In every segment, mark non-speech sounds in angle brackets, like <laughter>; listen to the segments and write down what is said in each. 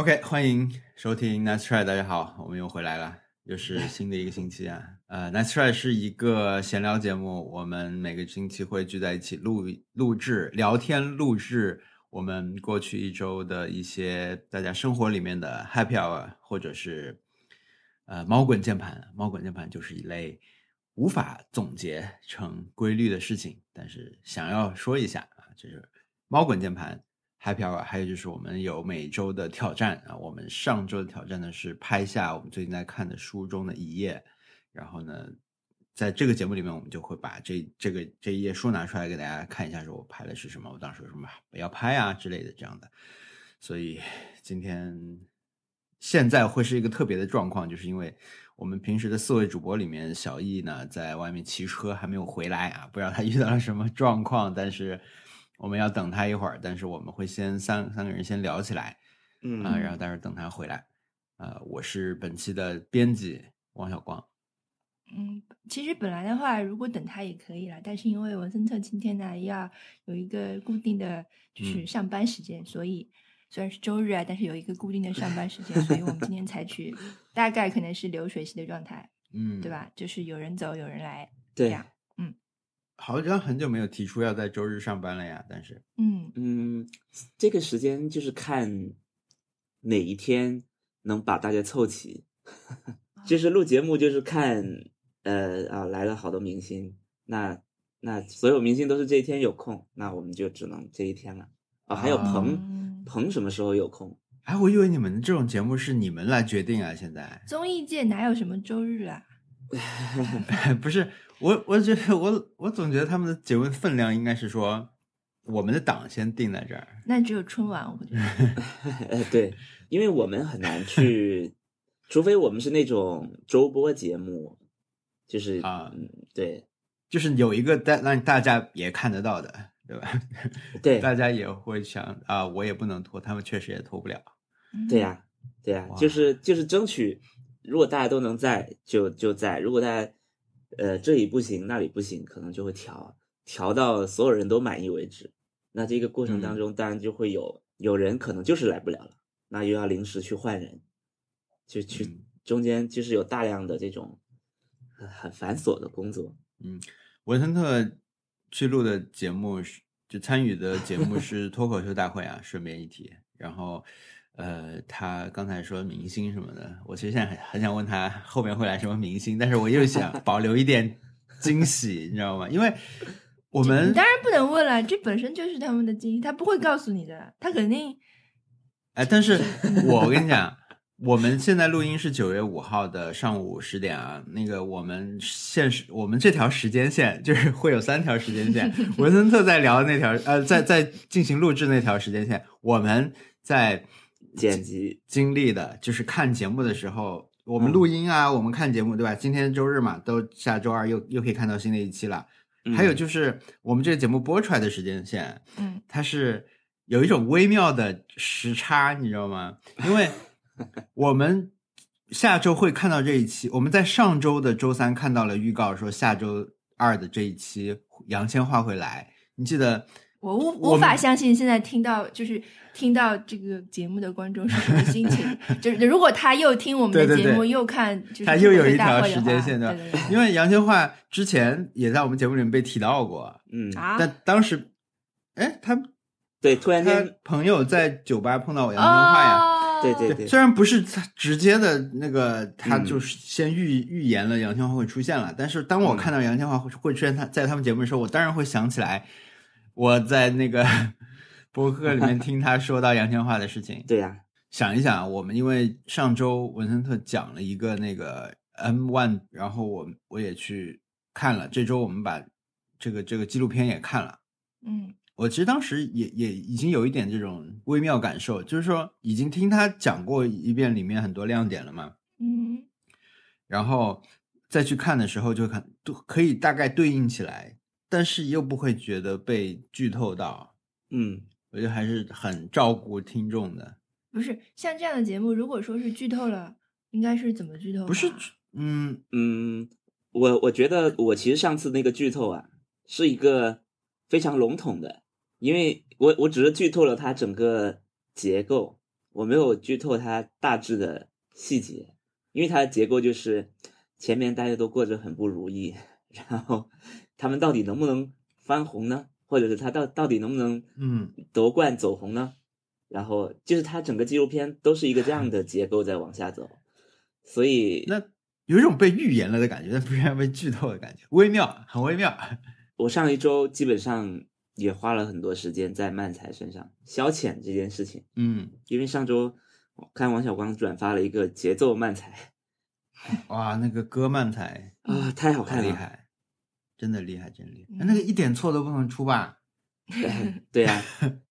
OK，欢迎收听 Nice Try，大家好，我们又回来了，又是新的一个星期啊。呃，Nice Try 是一个闲聊节目，我们每个星期会聚在一起录录制、聊天、录制我们过去一周的一些大家生活里面的 Happy Hour，或者是呃猫滚键盘。猫滚键盘就是一类无法总结成规律的事情，但是想要说一下啊，就是猫滚键盘。Happy Hour，还有就是我们有每周的挑战啊。我们上周的挑战呢是拍下我们最近在看的书中的一页，然后呢，在这个节目里面，我们就会把这这个这一页书拿出来给大家看一下，说我拍的是什么，我当时有什么不要拍啊之类的这样的。所以今天现在会是一个特别的状况，就是因为我们平时的四位主播里面，小易呢在外面骑车还没有回来啊，不知道他遇到了什么状况，但是。我们要等他一会儿，但是我们会先三三个人先聊起来，嗯啊，然后待会儿等他回来，呃，我是本期的编辑王小光。嗯，其实本来的话，如果等他也可以了，但是因为文森特今天呢要有一个固定的就是上班时间，所以虽然是周日啊，但是有一个固定的上班时间，所以我们今天采取大概可能是流水席的状态，<laughs> 嗯，对？吧？就是有人走，有人来，对这样好像很久没有提出要在周日上班了呀，但是嗯嗯，这个时间就是看哪一天能把大家凑齐，就是录节目就是看呃啊来了好多明星，那那所有明星都是这一天有空，那我们就只能这一天了。哦，还有啊鹏嗯鹏什么时候有空？哎，我以为你们这种节目是你们来决定啊，现在综艺界哪有什么周日啊？<laughs> 不是我，我觉得我我总觉得他们的节目分量应该是说我们的档先定在这儿，那只有春晚，我觉得。呃，<laughs> 对，因为我们很难去，除非我们是那种周播节目，就是啊嗯，对就是有一个大让大家也看得到的，对吧？对 <laughs> 大家也会想啊，我也不能拖，他们确实也拖不了。对呀、对呀、哇就是就是争取，如果大家都能在，就就在；如果大家呃这里不行，那里不行，可能就会调调到所有人都满意为止。那这个过程当中，当然就会有有人可能就是来不了了，那又要临时去换人，就去嗯中间就是有大量的这种呃很繁琐的工作。嗯，文森特去录的节目是就参与的节目是脱口秀大会啊，顺便一提。然后，呃，他刚才说明星什么的，我其实现在很很想问他后面会来什么明星，但是我又想保留一点惊喜，你知道吗？因为我们当然不能问了，这本身就是他们的惊喜，他不会告诉你的，他肯定哎，但是我跟你讲，我们现在录音是九月五号的上午十点啊。那个我们现实，我们这条时间线就是会有三条时间线。文森特在聊那条，呃，在在进行录制那条时间线，我们在剪辑经历的就是看节目的时候，我们嗯录音啊，我们看节目，对吧？今天周日嘛，都下周二又又可以看到新的一期了。还有嗯就是我们这个节目播出来的时间线，嗯它是有一种微妙的时差，你知道吗？因为 <laughs> 我们下周会看到这一期，我们在上周的周三看到了预告，说下周二的这一期杨千嬅会来。你记得我无我无法相信现在听到就是听到这个节目的观众是什么心情。<laughs> 就是如果他又听我们对对对的节目，又看就是他又有一条时间线的对对对因为杨千嬅之前也在我们节目里面被提到过，嗯，啊，但当时，哎，他对，突然他间，朋友在酒吧碰到我杨千嬅呀。哦对对对虽然不是他直接的那个，他嗯就是先预、预言了杨千嬅会出现了。但是当我嗯看到杨千嬅会会出现他在他们节目的时候，我当然会想起来我在那个 <laughs> 博客里面听他说到杨千嬅的事情。<laughs> 对呀、想一想，我们因为上周文森特讲了一个那个 M One，然后我我也去看了。这周我们把这个这个纪录片也看了。嗯我其实当时也也已经有一点这种微妙感受，就是说已经听他讲过一遍里面很多亮点了嘛，嗯然后再去看的时候就看都可以大概对应起来，但是又不会觉得被剧透到，嗯，我觉得还是很照顾听众的。不是像这样的节目，如果说是剧透了，应该是怎么剧透？不是，嗯，嗯，我我觉得我其实上次那个剧透啊，是一个非常笼统的，因为我我只是剧透了它整个结构，我没有剧透它大致的细节，因为它的结构就是前面大家都过着很不如意，然后他们到底能不能翻红呢？或者是他到到底能不能嗯。夺冠走红呢？然后就是他整个纪录片都是一个这样的结构在往下走，所以那有一种被预言了的感觉，但不是被剧透的感觉，<laughs> 微妙，很微妙。我上一周基本上也花了很多时间在漫才身上消遣这件事情，嗯，因为上周我看王小光转发了一个节奏漫才。哇，那个歌漫才啊，太好看了，太厉害，真的厉害，真厉害。嗯那个一点错都不能出吧？<laughs> 对对呀、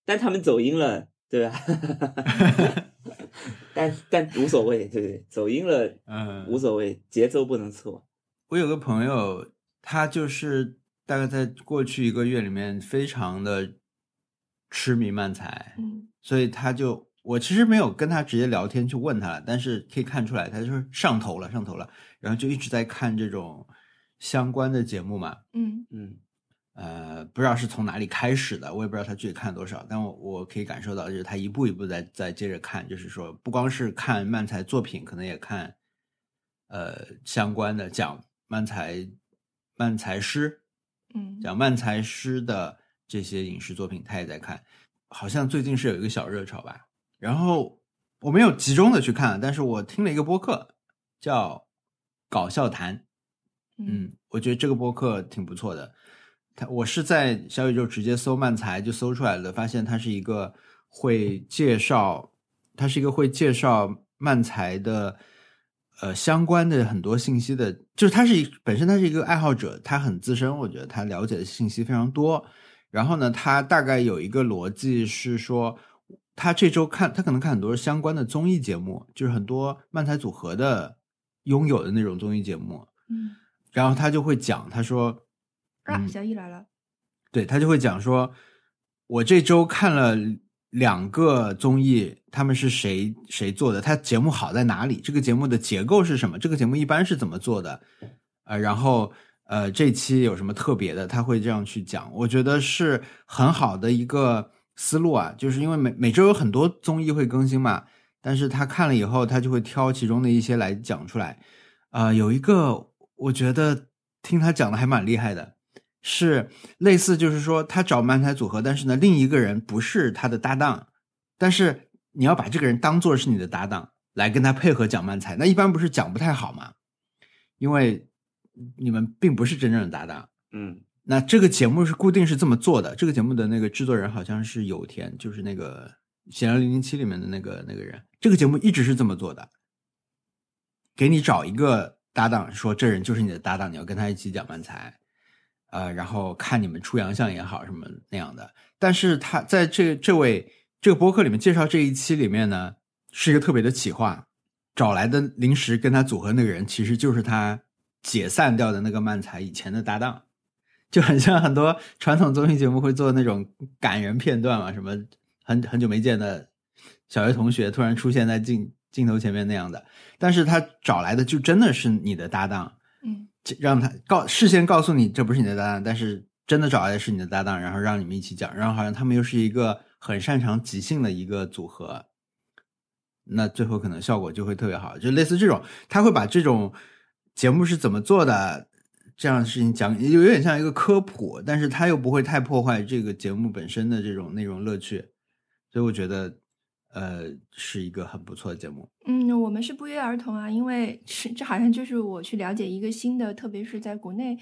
但他们走音了，对吧？<laughs> 但但无所谓，对不对，走音了嗯，无所谓，节奏不能错。我有个朋友，他就是大概在过去一个月里面非常的痴迷漫才，嗯所以他就我其实没有跟他直接聊天去问他了，但是可以看出来他就是上头了，上头了，然后就一直在看这种相关的节目嘛。嗯嗯呃，不知道是从哪里开始的，我也不知道他具体看了多少，但我我可以感受到，就是他一步一步在在接着看，就是说不光是看漫才作品，可能也看呃相关的讲漫才漫才师嗯讲漫才师的这些影视作品，他也在看。好像最近是有一个小热潮吧，然后我没有集中的去看，但是我听了一个播客叫搞笑谈，嗯，我觉得这个播客挺不错的。它我是在小宇宙直接搜漫才就搜出来的，发现他是一个会介绍，他是一个会介绍漫才的呃相关的很多信息的，就是他是一本身他是一个爱好者，他很资深，我觉得他了解的信息非常多。然后呢，他大概有一个逻辑是说，他这周看他可能看很多相关的综艺节目，就是很多漫才组合的拥有的那种综艺节目，嗯然后他就会讲，他说，啊，嗯小易来了，对他就会讲说，我这周看了两个综艺，他们是谁谁做的，他节目好在哪里，这个节目的结构是什么，这个节目一般是怎么做的，呃，然后呃这期有什么特别的，他会这样去讲，我觉得是很好的一个思路啊，就是因为每每周有很多综艺会更新嘛，但是他看了以后，他就会挑其中的一些来讲出来，呃，有一个我觉得听他讲的还蛮厉害的。是类似，就是说他找漫才组合，但是呢，另一个人不是他的搭档，但是你要把这个人当做是你的搭档来跟他配合讲漫才，那一般不是讲不太好嘛？因为你们并不是真正的搭档。嗯那这个节目是固定是这么做的，这个节目的那个制作人好像是有田，就是那个《闲聊零零七》里面的那个那个人，这个节目一直是这么做的，给你找一个搭档，说这人就是你的搭档，你要跟他一起讲漫才。呃，然后看你们出洋相也好，什么那样的。但是他在这这位这个播客里面介绍这一期里面呢，是一个特别的企划，找来的临时跟他组合那个人，其实就是他解散掉的那个漫才以前的搭档，就很像很多传统综艺节目会做那种感人片段嘛，什么很很久没见的小学同学突然出现在镜镜头前面那样的。但是他找来的就真的是你的搭档。嗯。让他告事先告诉你这不是你的搭档，但是真的找来的是你的搭档，然后让你们一起讲，然后好像他们又是一个很擅长即兴的一个组合，那最后可能效果就会特别好，就类似这种，他会把这种节目是怎么做的这样的事情讲，有有点像一个科普，但是他又不会太破坏这个节目本身的这种内容乐趣，所以我觉得呃是一个很不错的节目。嗯，我们是不约而同啊，因为是这好像就是我去了解一个新的，特别是在国内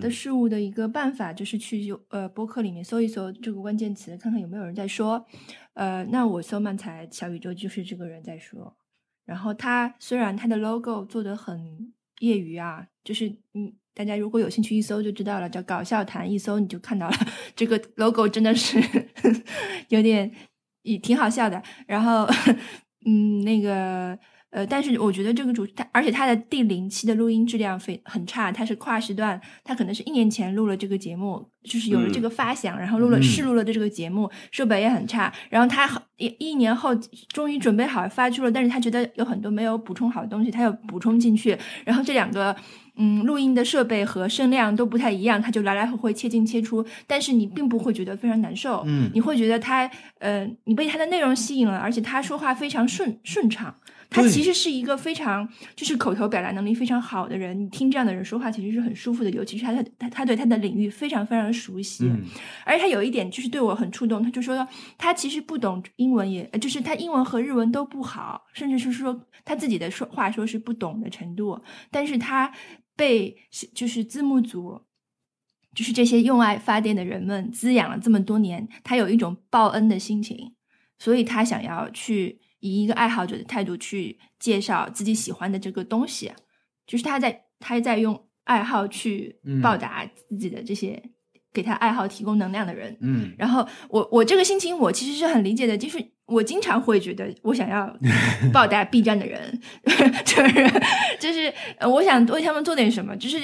的嗯事物的一个办法，就是去有呃播客里面搜一搜这个关键词，看看有没有人在说。呃，那我搜漫才小宇宙就是这个人在说。然后他虽然他的 logo 做的很业余啊，就是嗯，大家如果有兴趣一搜就知道了，叫搞笑谈，一搜你就看到了这个 logo 真的是 <laughs> 有点也挺好笑的。然后 <laughs> 嗯，那个呃，但是我觉得这个主他，而且他的第零期的录音质量非很差，他是跨时段，他可能是一年前录了这个节目，就是有了这嗯。个发想，然后录了嗯。试录了的这个节目，设备也很差，然后他好一一年后终于准备好发出了，但是他觉得有很多没有补充好的东西，他又补充进去，然后这两个嗯录音的设备和声量都不太一样，他就来来回回切进切出，但是你并不会觉得非常难受，嗯你会觉得他呃你被他的内容吸引了，而且他说话非常顺顺畅。他其实是一个非常就是口头表达能力非常好的人，你听这样的人说话其实是很舒服的，尤其是他的他他对他的领域非常非常熟悉。嗯而且他有一点就是对我很触动，他就说他其实不懂英文也，呃就是他英文和日文都不好，甚至是说他自己的说话说是不懂的程度，但是他被就是字幕组。就是这些用爱发电的人们滋养了这么多年，他有一种报恩的心情，所以他想要去以一个爱好者的态度去介绍自己喜欢的这个东西，就是他在他在用爱好去嗯报答自己的这些、给他爱好提供能量的人。嗯然后我我这个心情我其实是很理解的，就是我经常会觉得我想要报答 B 站的人，<laughs> 就是就是呃我想为他们做点什么，就是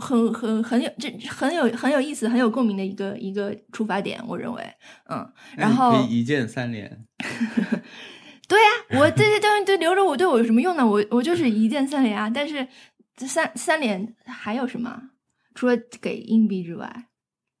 很很很有这很有很有意思、很有共鸣的一个一个出发点，我认为，嗯，然后一键三连，<laughs> 对呀、我这些东西都留着我对我有什么用呢？我我就是一键三连啊，但是这三三连还有什么？除了给硬币之外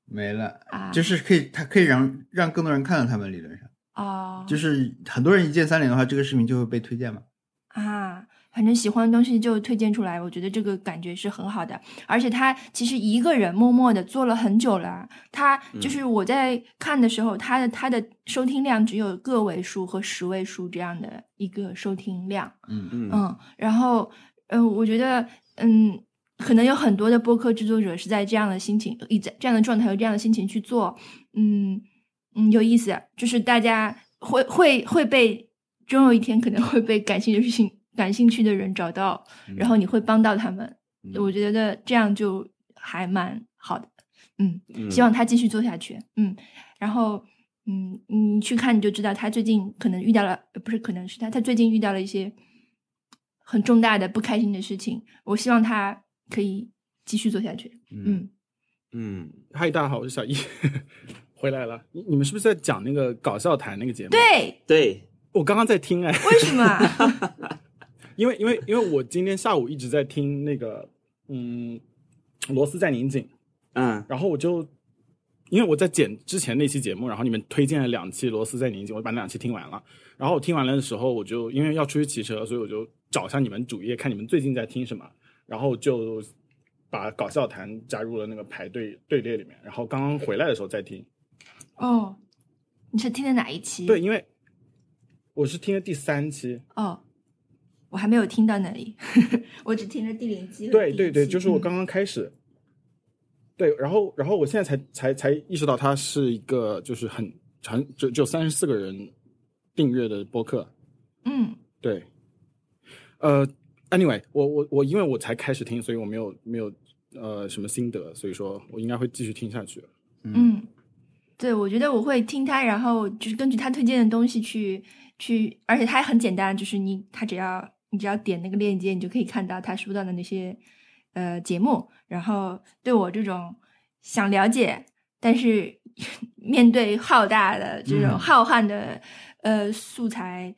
没了，啊，就是可以，它可以让让更多人看到他们，理论上，哦，就是很多人一键三连的话，这个视频就会被推荐嘛。啊，反正喜欢的东西就推荐出来，我觉得这个感觉是很好的。而且他其实一个人默默的做了很久了，他就是我在看的时候，他的他的收听量只有个位数和十位数这样的一个收听量，嗯嗯嗯，然后嗯、呃我觉得嗯。可能有很多的播客制作者是在这样的心情、以这样的状态和这样的心情去做，嗯嗯，有意思。就是大家会会会被，终有一天可能会被感兴趣、感兴趣的人找到，然后你会帮到他们。嗯我觉得这样就还蛮好的。嗯，嗯希望他继续做下去。嗯，然后嗯，你去看你就知道，他最近可能遇到了，呃不是可能是他，他最近遇到了一些很重大的不开心的事情。我希望他可以继续做下去。嗯，嗯嗨，大家好，我是小易，回来了。你你们是不是在讲那个搞笑台那个节目？，对，对，我刚刚在听哎，为什么 <laughs> 啊？因为因为因为我今天下午一直在听那个嗯螺丝在拧紧，嗯然后我就因为我在剪之前那期节目，然后你们推荐了两期螺丝在拧紧，我把那两期听完了。然后我听完了的时候，我就因为要出去骑车，所以我就找一下你们主页，看你们最近在听什么，然后就把搞笑谈加入了那个排队队列里面。然后刚刚回来的时候再听，哦，你是听的哪一期？对，，因为我是听的第三期，哦，我还没有听到那里，<laughs> 我只听了第零期和对对对，就是我刚刚开始。对，然后然后我现在才才才意识到它是一个就是很长，就只有三十四个人订阅的播客。嗯对，呃，anyway，我我我因为我才开始听，所以我没有没有呃什么心得，所以说我应该会继续听下去。嗯，对，我觉得我会听他，然后就是根据他推荐的东西去去，而且他还很简单，就是你他只要你只要点那个链接，你就可以看到他说到的那些呃节目，然后对我这种想了解，但是 <laughs> 面对浩大的这种嗯。浩瀚的、呃素材，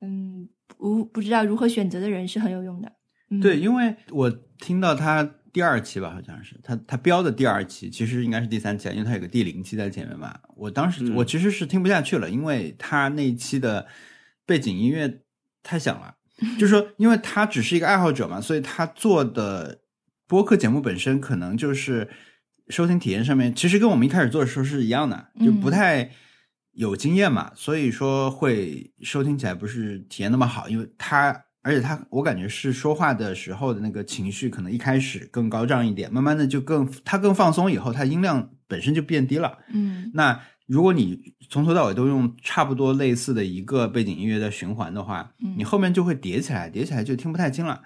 嗯，不不知道如何选择的人是很有用的。嗯、对，，因为我听到他第二期吧，好像是他他标的第二期，其实应该是第三期啊，因为他有个第零期在前面嘛。我当时、嗯我其实是听不下去了，因为他那一期的背景音乐太响了，就是说，因为他只是一个爱好者嘛，所以他做的播客节目本身可能就是收听体验上面，其实跟我们一开始做的时候是一样的，就不嗯太有经验嘛，所以说会收听起来不是体验那么好，因为他。而且他，我感觉是说话的时候的那个情绪，可能一开始更高涨一点，慢慢的就更他更放松，以后他音量本身就变低了。嗯那如果你从头到尾都用差不多类似的一个背景音乐在循环的话，嗯你后面就会叠起来，叠起来就听不太清了。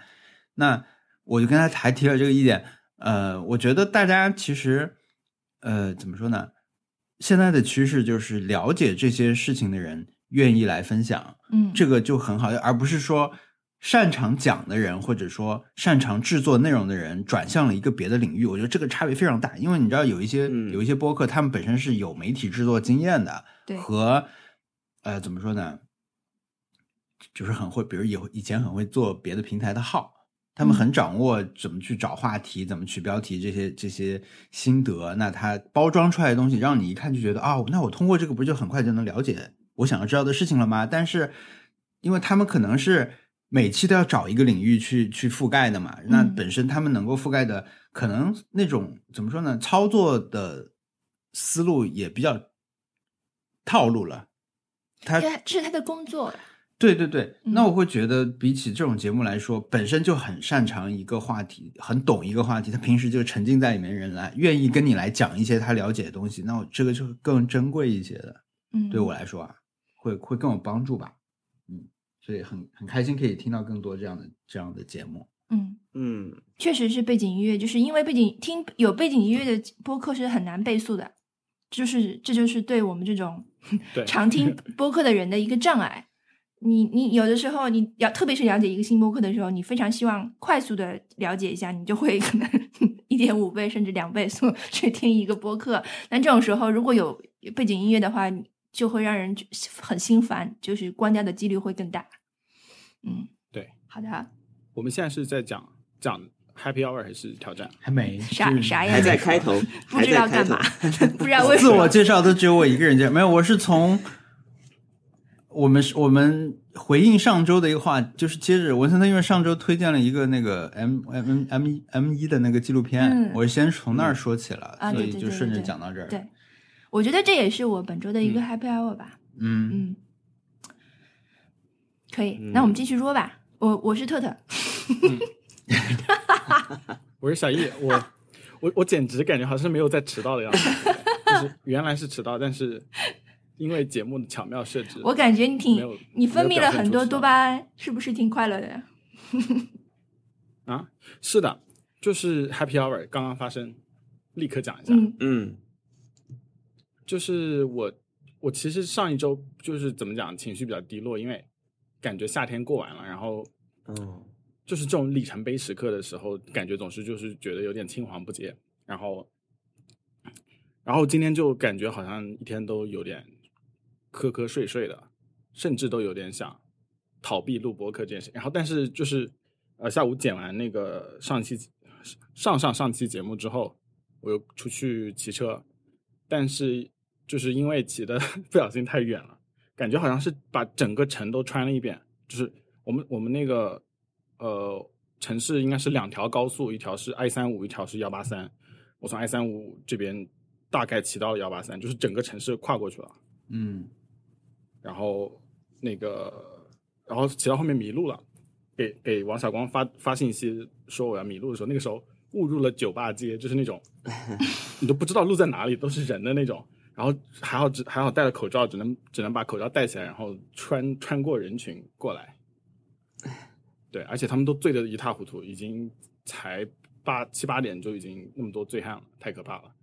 那我就跟他还提了这个意见，呃，我觉得大家其实，呃，怎么说呢？现在的趋势就是了解这些事情的人愿意来分享，嗯，这个就很好，而不是说擅长讲的人，或者说擅长制作内容的人，转向了一个别的领域，我觉得这个差别非常大。因为你知道，有一些、嗯有一些播客，他们本身是有媒体制作经验的，对和呃怎么说呢，就是很会，比如以以前很会做别的平台的号，他们嗯很掌握怎么去找话题、怎么取标题这些这些心得。那他包装出来的东西，让你一看就觉得啊、那我通过这个不就很快就能了解我想要知道的事情了吗？但是因为他们可能是每期都要找一个领域去去覆盖的嘛，那嗯本身他们能够覆盖的可能那种怎么说呢，操作的思路也比较套路了。他这这是他的工作。对对对，嗯那我会觉得比起这种节目来说，本身就很擅长一个话题，很懂一个话题，他平时就沉浸在里面人来，愿意跟你来讲一些他了解的东西，那我这个就更珍贵一些的。嗯，对我来说啊，会会更有帮助吧。嗯，所以很很开心可以听到更多这样的这样的节目。嗯，嗯，确实是背景音乐，就是因为背景听有背景音乐的播客是很难倍速的，就是这就是对我们这种 <laughs> 对常听 <laughs> 播客的人的一个障碍。你你有的时候你要特别是了解一个新播客的时候，你非常希望快速的了解一下，你就会可能 <laughs> 一点五倍甚至两倍速去听一个播客。但这种时候如果有背景音乐的话，就会让人很心烦，就是关掉的几率会更大。嗯，对，好的，我们现在是在讲讲 Happy Hour 还是挑战？还没啥啥呀还在开头，<laughs> 不知道干嘛，<laughs> 不知道为什么自我。介绍都只有我一个人介绍，没有，我是从我们是我们回应上周的一个话，就是接着文森特因为上周推荐了一个那个 M M M M 一 M 一的那个纪录片，嗯我先从那儿说起了，啊所以就顺着讲到这儿。对，我觉得这也是我本周的一个 happy hour 吧。嗯，嗯，可以，嗯。那我们继续说吧。我我是特特，<laughs> 我是小易，我我我简直感觉好像没有在迟到的样子，就是原来是迟到，但是因为节目的巧妙设置，我感觉你挺你分泌了很多多巴胺，是不是挺快乐的呀？<laughs> 啊，是的，就是 Happy Hour 刚刚发生，立刻讲一下，嗯。嗯就是我我其实上一周就是怎么讲，情绪比较低落，因为感觉夏天过完了，然后嗯就是这种里程碑时刻的时候，感觉总是就是觉得有点青黄不接，然后，然后今天就感觉好像一天都有点瞌瞌睡睡的，甚至都有点想逃避录播课这件事。然后，但是就是呃下午剪完那个上期上上上期节目之后，我又出去骑车，但是就是因为骑的 <laughs> 不小心太远了，感觉好像是把整个城都穿了一遍，就是我们我们那个呃城市应该是两条高速，一条是 I 三五，一条是幺八三。我从 I 三五这边大概骑到了幺八三，就是整个城市跨过去了。嗯然后那个，然后骑到后面迷路了，给给王小光发发信息说我要迷路的时候，那个时候误入了酒吧街，就是那种 <laughs> 你都不知道路在哪里，都是人的那种。然后还好只还好戴了口罩，只能只能把口罩戴起来，然后穿穿过人群过来。对，而且他们都醉得一塌糊涂，已经才八七八点就已经那么多醉汉了，太可怕了。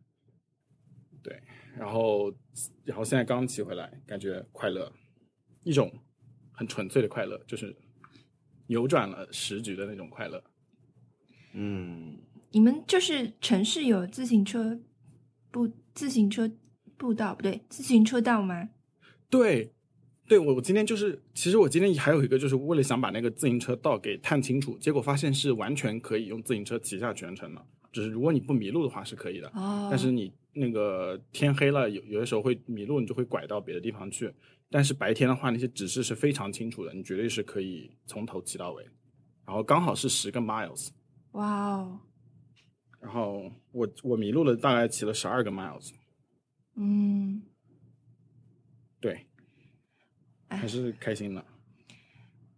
对，然后然后现在刚骑回来，感觉快乐，一种很纯粹的快乐，就是扭转了时局的那种快乐。嗯，你们就是城市有自行车不自行车步道不对，自行车道吗？对，对我我今天就是，其实我今天还有一个，就是为了想把那个自行车道给探清楚，结果发现是完全可以用自行车骑下全程的，只是如果你不迷路的话是可以的。哦，但是你那个天黑了，有有的时候会迷路，你就会拐到别的地方去。但是白天的话，那些指示是非常清楚的，你绝对是可以从头骑到尾。然后刚好是十个 miles，哇哦，然后我我迷路了，大概骑了十二个 miles，嗯，对，哎还是开心的。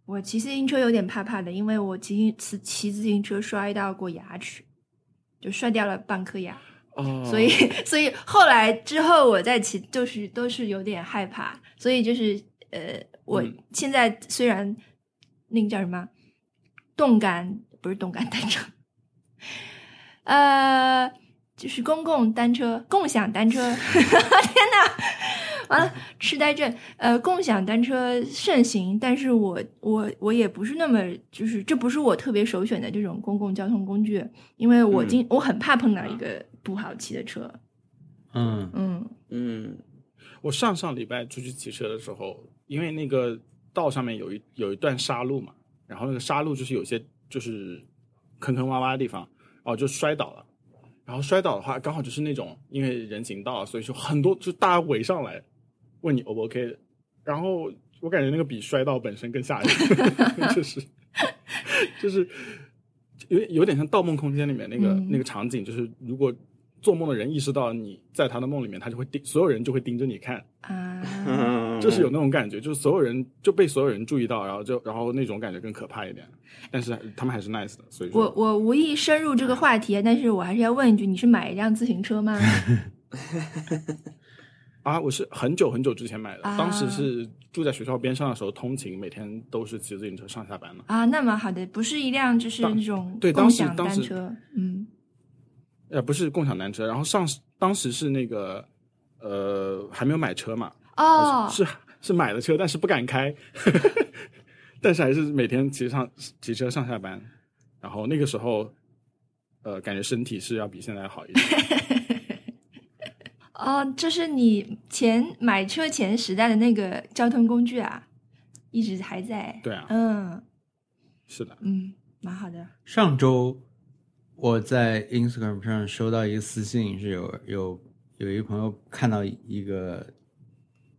我骑自行车有点怕怕的，因为我骑骑骑自行车摔到过牙齿，就摔掉了半颗牙。哦，所以，<laughs> 所以后来之后我再骑，就是都是有点害怕，所以就是呃，我嗯。现在虽然那个叫什么动感不是动感单车，<laughs> 呃，就是公共单车、<laughs> 共享单车。<laughs> 天哪，完了，痴呆症。呃，共享单车盛行，但是我我我也不是那么，就是这不是我特别首选的这种公共交通工具，因为我经、我很怕碰到一个不好骑的车。嗯嗯嗯我上上礼拜出去骑车的时候，因为那个道上面有一有一段沙路嘛，然后那个沙路就是有些就是坑坑洼洼的地方，哦，就摔倒了。然后摔倒的话，刚好就是那种因为人行道，所以说很多就大家围上来问你 O 不 OK，然后我感觉那个比摔倒本身更吓人，<laughs> 就是就是有有点像《盗梦空间》里面那个、嗯。那个场景，就是如果做梦的人意识到你在他的梦里面，他就会盯，所有人就会盯着你看，啊，嗯，<laughs> 就是有那种感觉，就是所有人就被所有人注意到，然后就然后那种感觉更可怕一点。但是他们还是 nice 的，所以我我无意深入这个话题，但是我还是要问一句：你是买一辆自行车吗？<laughs> 啊，我是很久很久之前买的，啊当时是住在学校边上的时候通勤，每天都是骑自行车上下班的。啊，那么好的，不是一辆就是那种对共享单车，嗯呃，不是共享单车，然后上当时是那个呃还没有买车嘛，哦，是是买了车，但是不敢开，<laughs> 但是还是每天骑上骑车上下班，然后那个时候呃感觉身体是要比现在好一点。<laughs> 哦，这是你前买车前时代的那个交通工具啊，一直还在。对啊嗯是的，嗯，蛮好的。上周我在 Instagram 上收到一个私信，是有有有一个朋友看到一个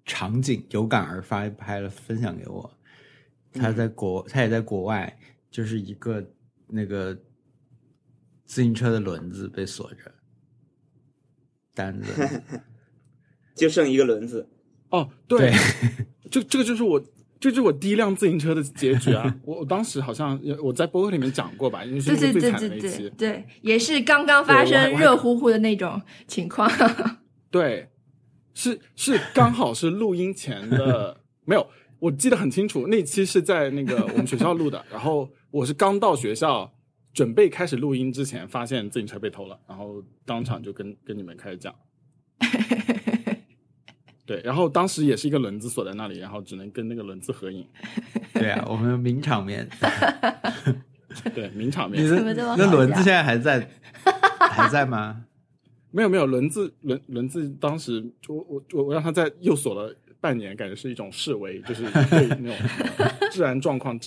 场景，有感而发拍了分享给我。他在国，他也在国外，就是一个那个自行车的轮子被锁着，单子。<laughs> 就剩一个轮子，哦，对，这 <laughs> 这个就是我，这就是我第一辆自行车的结局啊！<laughs> 我我当时好像我在博客里面讲过吧，因为是对对对那个最惨的一期。对对，也是刚刚发生热乎乎的那种情况。对，是是刚好是录音前的，<laughs> 没有，我记得很清楚，那期是在那个我们学校录的，然后我是刚到学校，准备开始录音之前，发现自行车被偷了，然后当场就跟跟你们开始讲。对，然后当时也是一个轮子锁在那里，然后只能跟那个轮子合影。对啊，我们有名场面。<laughs> 对，名场面你。的怎么这么好笑那轮子现在还在还在吗？没有没有，轮子轮轮子当时就我我我我让他在又锁了半年，感觉是一种示威，就是对那种治安状况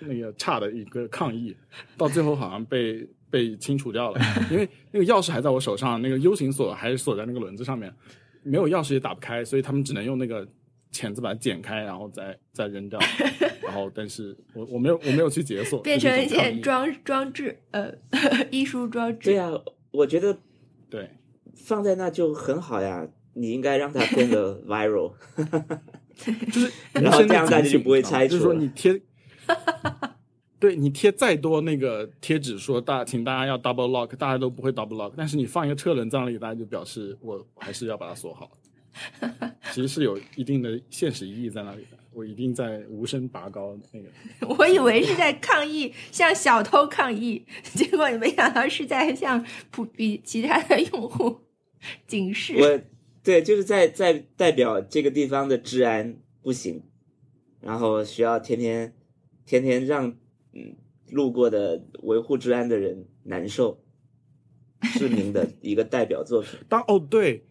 那个差的一个抗议，到最后好像被被清除掉了，因为那个钥匙还在我手上，那个 U 型锁还是锁在那个轮子上面，没有钥匙也打不开，所以他们只能用那个钳子把它剪开，然后再再扔掉，<laughs> 然后但是我我没有我没有去解锁，<laughs> 变成一件装装置，呃，<laughs> 艺术装置。对呀、我觉得对。放在那就很好呀，你应该让它变得 <laughs> viral。<laughs> 就是 <laughs> 然后这样大家就不会猜就是说你贴，对你贴再多那个贴纸说大请大家要 double lock，大家都不会 double lock，但是你放一个车轮在那里，大家就表示我还是要把它锁好。其实是有一定的现实意义在那里的，我一定在无声拔高那个。我以为是在抗议，向小偷抗议，结果没想到是在向普比其他的用户 <laughs> 警示。我对，就是在在代表这个地方的治安不行，然后需要天天天天让嗯路过的维护治安的人难受，市民的一个代表作品。<laughs> 当哦对，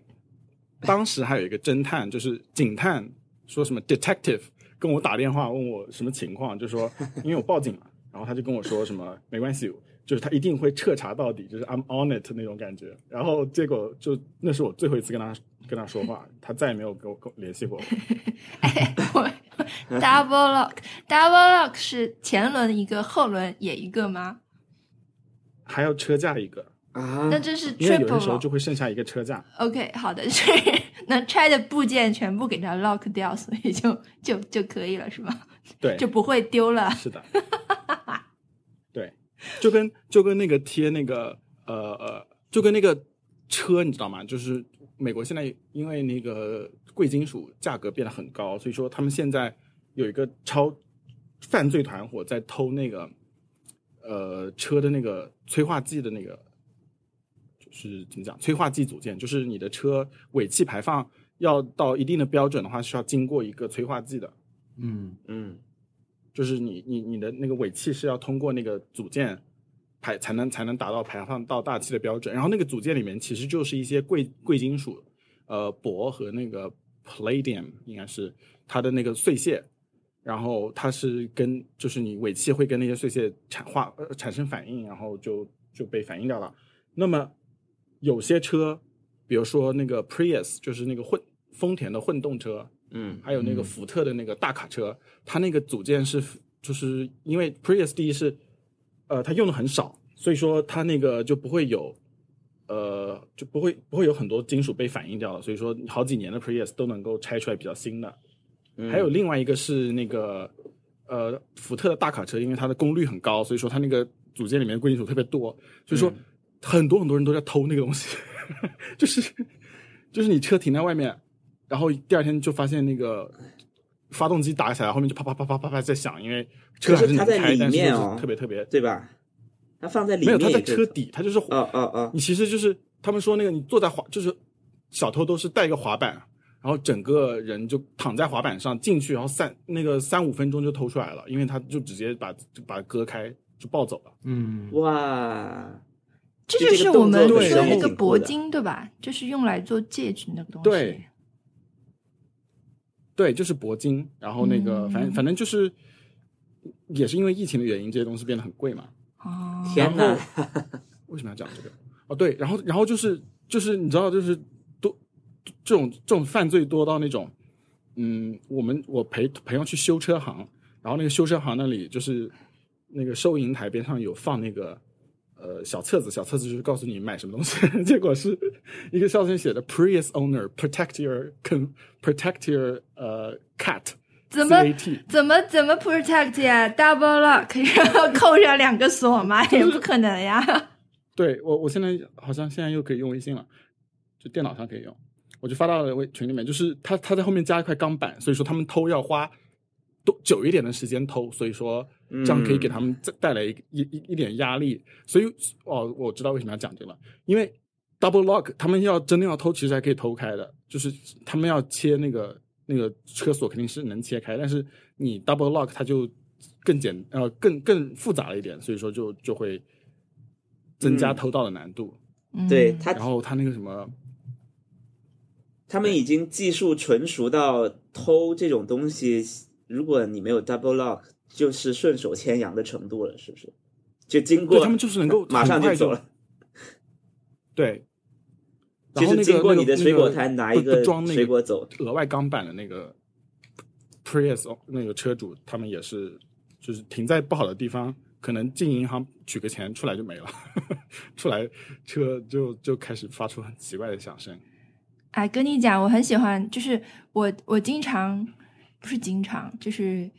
当时还有一个侦探，就是警探，说什么 detective 跟我打电话问我什么情况，就说因为我报警了，然后他就跟我说什么没关系，就是他一定会彻查到底，就是 I'm on it 那种感觉。然后结果就那是我最后一次跟他跟他说话，他再也没有跟我联系过 <laughs> double lock，double <laughs> lock 是前轮一个，后轮也一个吗？还要车架一个，啊那，这是有 triple 的时候就。会剩下一个车架。OK，好的，是能拆的部件全部给它 lock 掉，所以就就就可以了，是吗？对，就不会丢了。是的，对，<laughs> 就跟就跟那个贴那个呃呃，就跟那个车，你知道吗？就是美国现在因为那个贵金属价格变得很高，所以说他们现在有一个超犯罪团伙在偷那个呃车的那个催化剂的那个，就是怎么讲？催化剂组件，就是你的车尾气排放要到一定的标准的话，需要经过一个催化剂的，嗯嗯就是你你你的那个尾气是要通过那个组件排才能才能达到排放到大气的标准，然后那个组件里面其实就是一些贵贵金属，呃，铂和那个 palladium 应该是它的那个碎屑，然后它是跟就是你尾气会跟那些碎屑产化呃产生反应，然后就就被反应掉了。那么有些车，比如说那个 Prius，就是那个混丰田的混动车，嗯。还有那个福特的那个大卡车，它那个组件是就是因为 Prius 第一是呃它用的很少，所以说它那个就不会有呃就不会不会有很多金属被反应掉了，所以说好几年的 Prius 都能够拆出来比较新的。嗯，还有另外一个是那个呃福特的大卡车，因为它的功率很高，所以说它那个组件里面贵金属特别多，所以说嗯。很多很多人都在偷那个东西，<laughs> 就是就是你车停在外面，然后第二天就发现那个发动机打起来，后面就啪啪啪啪啪啪在响，因为车还是它在能开，但是特别特别对吧？它放在里面没有，它在车底，它就是啊啊啊，你其实就是他们说那个你坐在滑，就是小偷都是带一个滑板，然后整个人就躺在滑板上进去，然后三那个三五分钟就偷出来了，因为他就直接把就把割开就抱走了。嗯，哇，这就是我们说的那个铂金对吧？就是用来做戒指那个东西。对对，就是铂金，然后那个、反正嗯反正就是也是因为疫情的原因，这些东西变得很贵嘛。哦，天哪！为什么要讲这个？哦，对，然后然后就是就是你知道，就是多这种这种犯罪多到那种，嗯，我们我陪朋友去修车行，然后那个修车行那里就是那个收银台边上有放那个呃小册子，小册子就是告诉你买什么东西，<laughs> 结果是一个上面写的 Prius owner protect your con protect your 呃 cat 怎么怎么怎么 protect 呀？Double lock，<laughs> 然后扣上两个锁吗？<laughs> 也不可能呀。对我，我现在好像现在又可以用微信了，就电脑上可以用，我就发到了微群里面。就是他他在后面加一块钢板，所以说他们偷要花多久一点的时间偷，所以说这样可以给他们带带来一一一一点压力。所以哦，我知道为什么要讲这个了，因为 double lock 他们要真的要偷，其实还可以偷开的，就是他们要切那个那个车锁肯定是能切开，但是你 double lock 它就更简呃更更复杂了一点，所以说就就会增加嗯。偷盗的难度。嗯。对他然后他那个什么，他们已经技术纯熟到偷这种东西，如果你没有 double lock，就是顺手牵羊的程度了，是不是？就经过他们就是能够马上就就走了，<laughs> 对，<laughs> 然就是经过你的水果摊拿一不个不装那个水果走。额外钢板的那个 Prius 哦那个车主，他们也是就是停在不好的地方，可能进银行取个钱出来就没了，<laughs> 出来车就就开始发出很奇怪的响声。哎，跟你讲，我很喜欢，就是我我经常不是经常，就是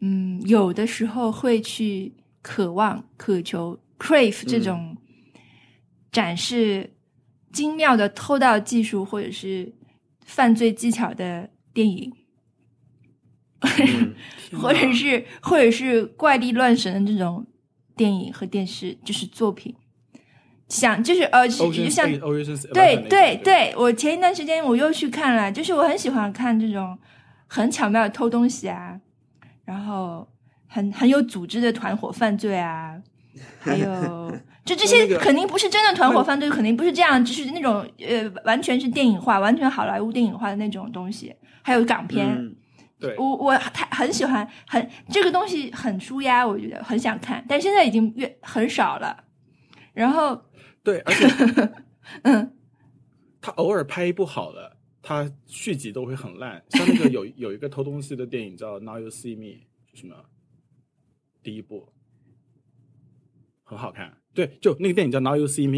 嗯，有的时候会去渴望、渴求、crave 这种展示精妙的偷盗技术或者是犯罪技巧的电影，嗯 <laughs> 或者是或者是怪力乱神的这种电影和电视，就是作品。想就是呃，是就像对对，对，我前一段时间我又去看了，就是我很喜欢看这种很巧妙的偷东西啊，然后很很有组织的团伙犯罪啊，还有 <laughs> 就这些肯定不是真的团伙犯罪，肯定不是这样，就是那种呃完全是电影化、完全好莱坞电影化的那种东西，还有港片。嗯对，我我他很喜欢，很这个东西很舒压，我觉得很想看，但现在已经越很少了。然后，对，而且 <laughs> 嗯，他偶尔拍一部好的，他续集都会很烂。<laughs> 像那个有有一个偷东西的电影叫《Now You See Me》，是什么？第一部很好看，对，就那个电影叫《Now You See Me》，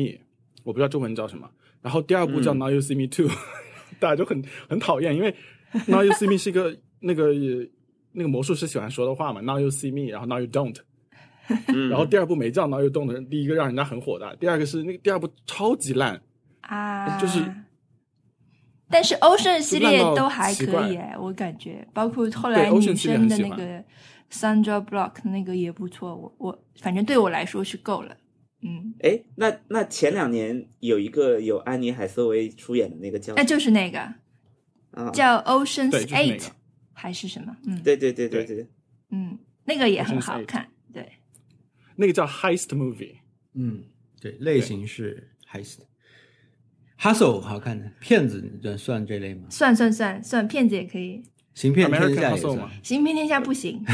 我不知道中文叫什么。然后第二部叫《嗯 Now You See Me Too》，<laughs> 大家就很很讨厌，因为《Now You See Me》是一个那个那个魔术师喜欢说的话嘛，《Now You See Me》，然后《Now You Don't <laughs>》。嗯然后第二部没叫《Now You Don't》的，第一个让人家很火的，第二个是那个第二部超级烂，啊，就是，但是 Ocean 系列都还可以哎，我感觉，包括后来女生的那个 Sandra Block 那个也不错，我我反正对我来说是够了，嗯，哎，那那前两年有一个有安妮海瑟薇出演的那个叫那就是那个啊，叫 Ocean's 对就是那 Eight 个还是什么？嗯，对对对对对，嗯，那个也很好看。对，那个叫 Heist Movie，嗯，对，类型是 heist。Hustle 好看的骗子，你这算这类吗？算算算算，骗子也可以。行骗天下也算吗。行骗天下不行，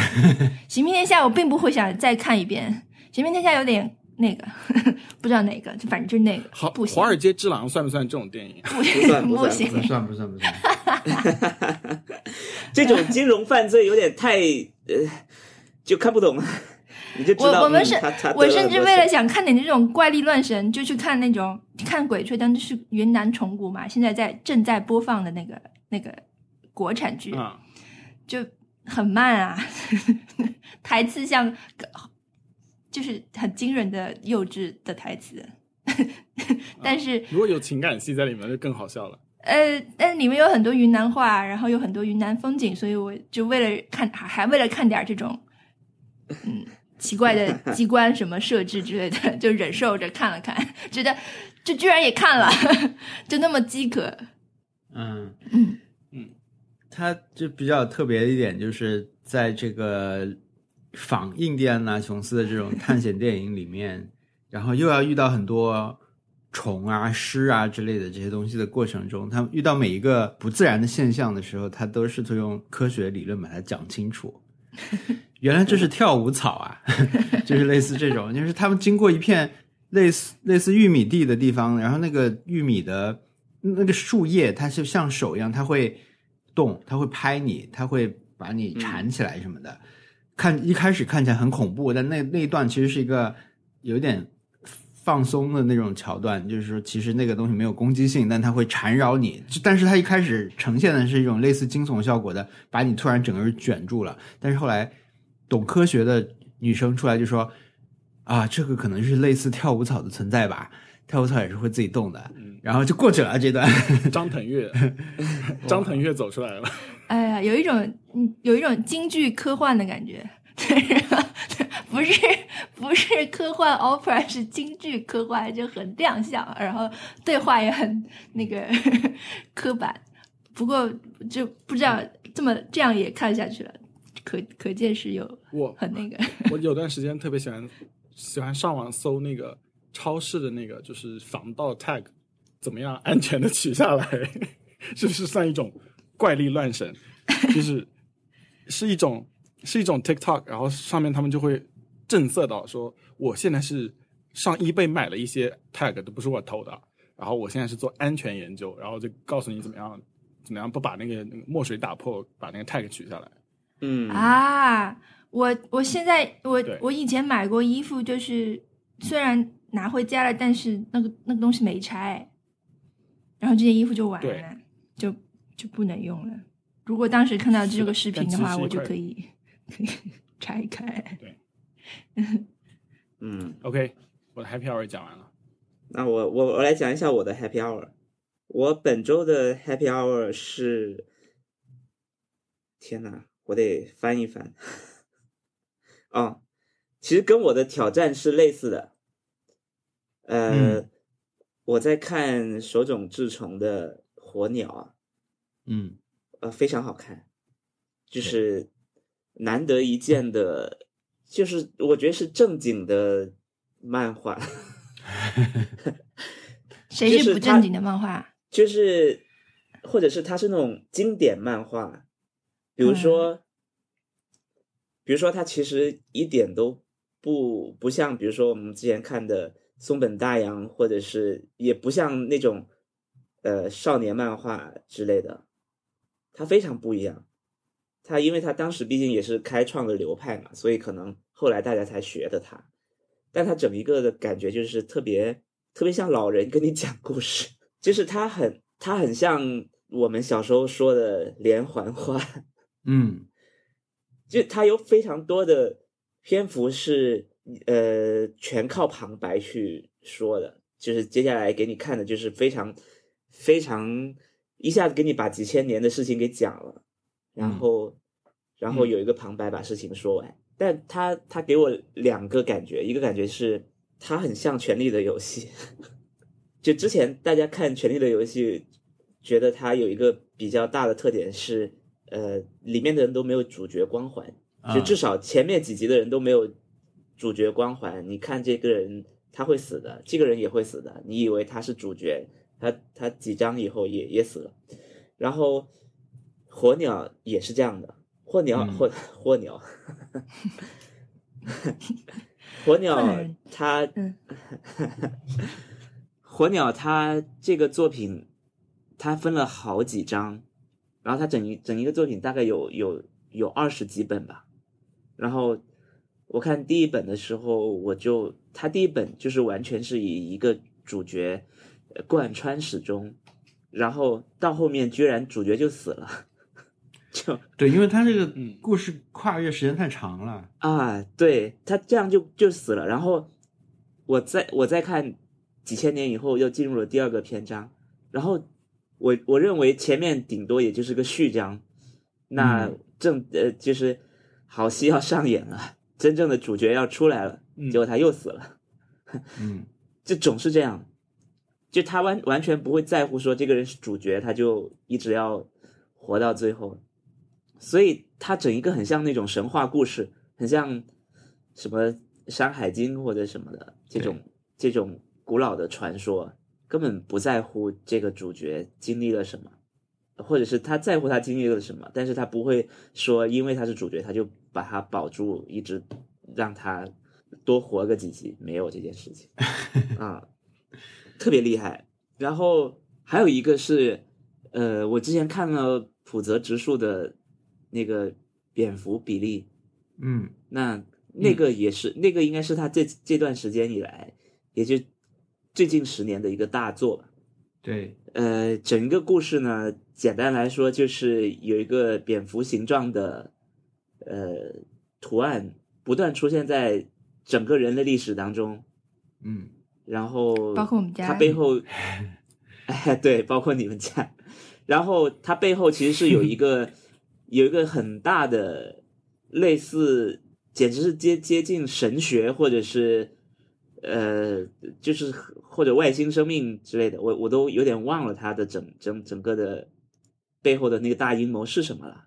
行骗天下我并不会想再看一遍，行骗天下有点那个，<laughs> 不知道哪个，就反正就是那个好，不行，华尔街之狼算不算这种电影？不算不不算行算不算不算，<laughs> 这种金融犯罪有点太呃，就看不懂，你就知道我我们是我甚至为了想看点这种怪力乱神，就去看那种看《鬼吹灯》，就是云南虫谷嘛，现在在正在播放的那个那个国产剧，啊，就很慢啊，<laughs> 台词像就是很惊人的幼稚的台词，<laughs> 但是如果有情感戏在里面，就更好笑了。呃，但里面有很多云南话，然后有很多云南风景，所以我就为了看，还还为了看点这种，嗯，奇怪的 <laughs> 机关什么设置之类的，<laughs> 就忍受着看了看，<laughs> 觉得这居然也看了，就那么饥渴。嗯嗯嗯，它就比较特别的一点，就是在这个仿印第安纳琼斯的这种探险电影里面，然后又要遇到很多虫啊、尸啊之类的这些东西的过程中，他们遇到每一个不自然的现象的时候，他都试图用科学理论把它讲清楚。<laughs> 原来这是跳舞草啊，<laughs> 就是类似这种，就是他们经过一片类似类似玉米地的地方，然后那个玉米的那个树叶，它是像手一样，它会动，它会拍你，它会把你缠起来什么的。看一开始看起来很恐怖，但那那一段其实是一个有点放松的那种桥段，就是说其实那个东西没有攻击性，但它会缠绕你。但是它一开始呈现的是一种类似惊悚效果的，把你突然整个人卷住了。但是后来懂科学的女生出来就说啊，这个可能是类似跳舞草的存在吧，跳舞草也是会自己动的。然后就过去了这段。张腾岳，张腾岳走出来了。哎呀，有一种嗯，有一种京剧科幻的感觉，<laughs> 不是不是科幻 opera，是京剧科幻，就很亮相，然后对话也很那个 <laughs> 刻板。不过就不知道这么这样也看下去了，可可见是有我很那个。<laughs> 我有段时间特别喜欢喜欢上网搜那个超市的那个就是防盗 tag，怎么样安全的取下来，<laughs> 是不是算一种怪力乱神？就是是一种是一种 TikTok，然后上面他们就会震慑到说，我现在是上 eBay 买了一些 tag 都不是我偷的，然后我现在是做安全研究，然后就告诉你怎么样怎么样不把那个那个墨水打破，把那个 tag 取下来。嗯啊，我我现在我我以前买过衣服，就是虽然拿回家了，但是那个那个东西没拆，然后这件衣服就完了，就就不能用了。如果当时看到这个视频的话，我就可以可以 <laughs> 拆开。<laughs> 嗯，OK，我的 Happy Hour 讲完了。那我我我来讲一下我的 Happy Hour。我本周的 Happy Hour 是，天哪，我得翻一翻。<laughs> 哦，其实跟我的挑战是类似的。呃，嗯我在看手冢治虫的《火鸟》啊，嗯呃，非常好看，就是难得一见的，就是我觉得是正经的漫画。<laughs> 谁就是不正经的漫画？就是或者是它是那种经典漫画，比如说，比如说它其实一点都不不像，比如说我们之前看的松本大洋，或者是也不像那种呃少年漫画之类的，它非常不一样。它因为他当时毕竟也是开创的流派嘛，所以可能后来大家才学的他，但他整一个的感觉就是特别特别像老人跟你讲故事。就是他很他很像我们小时候说的连环画，嗯 <laughs> 就他有非常多的篇幅是呃全靠旁白去说的，就是接下来给你看的就是非常非常一下子给你把几千年的事情给讲了，然后、然后有一个旁白把事情说完，但他他给我两个感觉，一个感觉是他很像《权力的游戏》。就之前大家看《权力的游戏》，觉得它有一个比较大的特点是，呃，里面的人都没有主角光环，就啊至少前面几集的人都没有主角光环。你看这个人他会死的，这个人也会死的，你以为他是主角，他他几章以后也也死了。然后火鸟也是这样的，火鸟嗯火火鸟，火鸟换了人它嗯 <laughs> 火鸟它这个作品，它分了好几章，然后它整一整一个作品大概有有有二十几本吧。然后我看第一本的时候，我就它第一本就是完全是以一个主角呃贯穿始终，然后到后面居然主角就死了，就 <laughs> 对，因为他这个嗯故事跨越时间太长了。啊，对他这样就就死了。然后我再我再看几千年以后，又进入了第二个篇章。然后我我认为前面顶多也就是个序章，那嗯正呃就是好戏要上演了，真正的主角要出来了，嗯结果他又死了，嗯 <laughs> 就总是这样。就他完完全不会在乎说这个人是主角，他就一直要活到最后。所以它整一个很像那种神话故事，很像什么《山海经》或者什么的这种这种古老的传说，根本不在乎这个主角经历了什么，或者是他在乎他经历了什么，但是他不会说因为他是主角，他就把他保住，一直让他多活个几集，没有这件事情 <laughs> 啊，特别厉害。然后还有一个是，呃，我之前看了浦泽直树的那个蝙蝠比例，嗯。那那个也是、那个应该是他这这段时间以来，也就最近十年的一个大作吧。对，呃，整个故事呢，简单来说就是有一个蝙蝠形状的呃图案不断出现在整个人类历史当中，嗯。然后包括我们家它背后，<laughs> 哎，对，包括你们家，然后它背后其实是有一个 <laughs> 有一个很大的类似，简直是接接近神学或者是呃，就是或者外星生命之类的，我我都有点忘了它的整整整个的背后的那个大阴谋是什么了，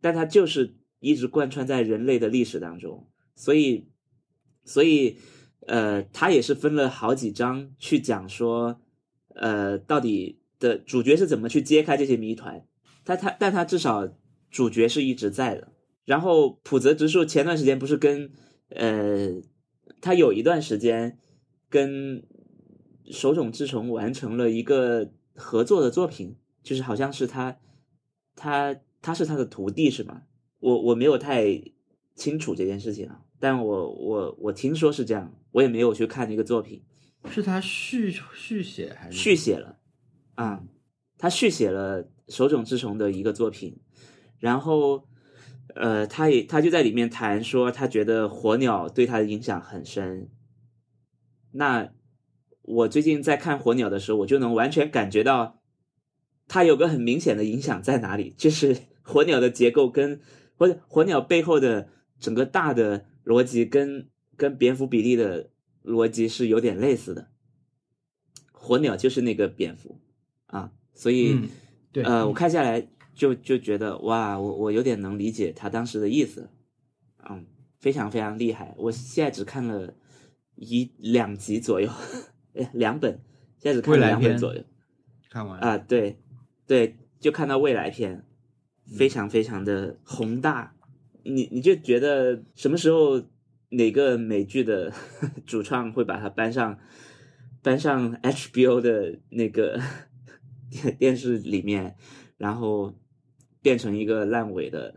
但它就是一直贯穿在人类的历史当中，所以所以呃，它也是分了好几章去讲说，呃，到底的主角是怎么去揭开这些谜团，他他但他至少主角是一直在的。然后浦泽直树前段时间不是跟呃，他有一段时间跟手冢治虫完成了一个合作的作品，就是好像是他他他是他的徒弟是吗？我我没有太清楚这件事情啊，但我我我听说是这样，我也没有去看那个作品，是他续续写还是续写了啊，他续写了手冢治虫的一个作品，然后呃，他也他就在里面谈说，他觉得火鸟对他的影响很深。那我最近在看火鸟的时候，我就能完全感觉到，它有个很明显的影响在哪里，就是 <laughs> 火鸟的结构跟或者火鸟背后的整个大的逻辑跟跟蝙蝠比例的逻辑是有点类似的。火鸟就是那个蝙蝠啊，所以、嗯对呃，我看下来就就觉得哇，我我有点能理解他当时的意思，嗯，非常非常厉害。我现在只看了一两集左右，哎 <laughs> 两本，现在只看了两本左右看完啊，对对，就看到未来篇，嗯非常非常的宏大，你你就觉得什么时候哪个美剧的 <laughs> 主创会把它搬上搬上 HBO 的那个 <laughs> 电电视里面，然后变成一个烂尾的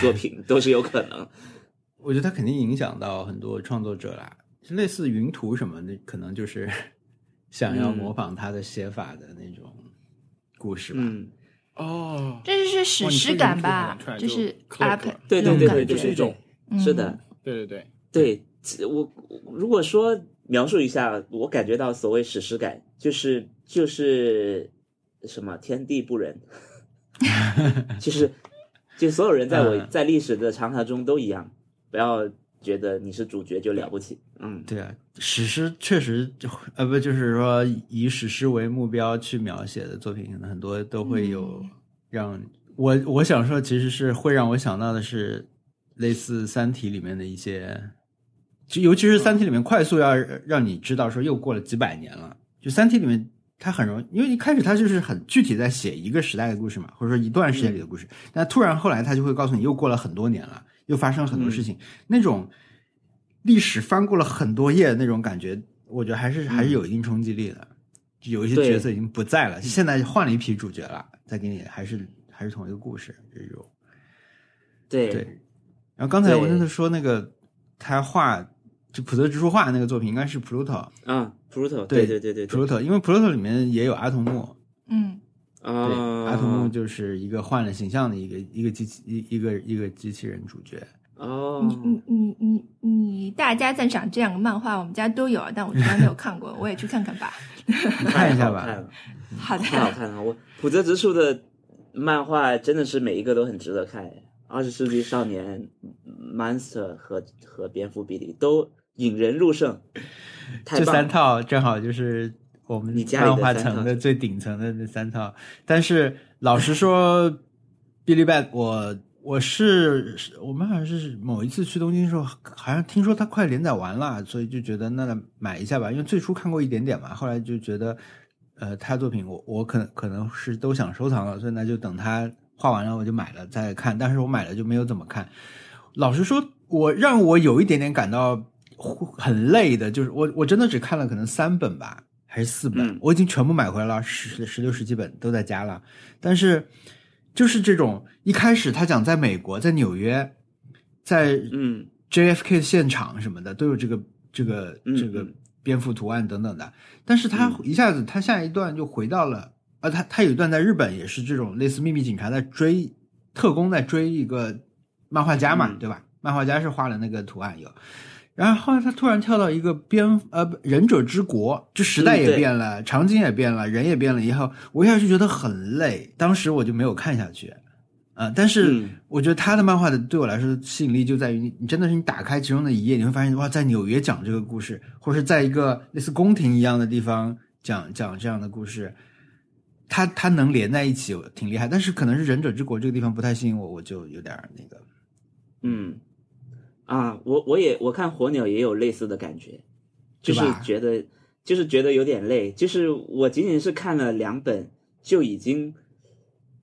作品，都是有可能。<laughs> 我觉得它肯定影响到很多创作者啦，就类似云图什么的，可能就是 <laughs> 想要嗯模仿他的写法的那种故事吧。嗯，哦，这就是史诗感吧？就是 up 对这种感对对对就是一种嗯是的，对对对，对，我如果说描述一下，我感觉到所谓史诗感，就是就是什么天地不仁，<laughs> 就是就所有人在我嗯在历史的长河中都一样，不要觉得你是主角就了不起，嗯，对啊，史诗确实就呃不就是说以史诗为目标去描写的作品，可能很多都会有让我我想说，其实是会让我想到的是类似《三体》里面的一些，就尤其是《三体》里面快速要让你知道说又过了几百年了。就《三体》里面它很容易，因为一开始他就是很具体在写一个时代的故事嘛，或者说一段时间里的故事，但突然后来他就会告诉你又过了很多年了，又发生了很多事情，那种历史翻过了很多页的那种感觉，我觉得还是还是有一定冲击力的。就有一些角色已经不在了，现在换了一批主角了，再给你还是还是同一个故事这种。对。对，然后刚才对。文森特说那个他画就普泽直树画那个作品应该是 Pluto，啊，Pluto，对对对对对对，Pluto，因为 Pluto 里面也有阿童木，嗯，对，啊，阿童木就是一个换了形象的一个一个机器一一个一个机器人主角。哦，你你你你你大家赞赏这两个漫画，我们家都有，但我从来没有看过，我也去看看吧。<laughs> 你看一下吧，<laughs> 好的，太好看了！我浦泽直树的漫画真的是每一个都很值得看。二十世纪少年、Monster 和和蝙蝠比利都引人入胜，这！三套正好就是我们漫画层的最顶层的那三套。但是老实说，Billy Bat，我我是我们好像是某一次去东京的时候，好像听说他快连载完了，所以就觉得那买一下吧。因为最初看过一点点嘛，后来就觉得，呃，他作品我我可能可能是都想收藏了，所以那就等他画完了我就买了再看。但是我买了就没有怎么看。老实说，我让我有一点点感到很累的，就是我我真的只看了可能三本吧，还是四本，嗯。我已经全部买回来了，十十六十几本都在家了。但是就是这种一开始他讲在美国，在纽约，在嗯。JFK 的现场什么的都有这个这个嗯这个嗯。蝙蝠图案等等的，但是他嗯。一下子他下一段就回到了，啊，他他有一段在日本也是这种类似秘密警察在追特工在追一个漫画家嘛，嗯。对吧？漫画家是画了那个图案有，然后后来他突然跳到一个蝙呃忍者之国，就时代也变了，场景也变了，人也变了以后，我一下就觉得很累，当时我就没有看下去。呃，但是嗯我觉得他的漫画的对我来说吸引力就在于你，你真的是你打开其中的一页，你会发现哇，在纽约讲这个故事，或者是在一个类似宫廷一样的地方讲讲这样的故事，它它能连在一起，挺厉害。但是可能是忍者之国这个地方不太吸引我，我就有点儿那个。嗯啊，我我也我看火鸟也有类似的感觉，就是觉得就是觉得有点累，就是我仅仅是看了两本就已经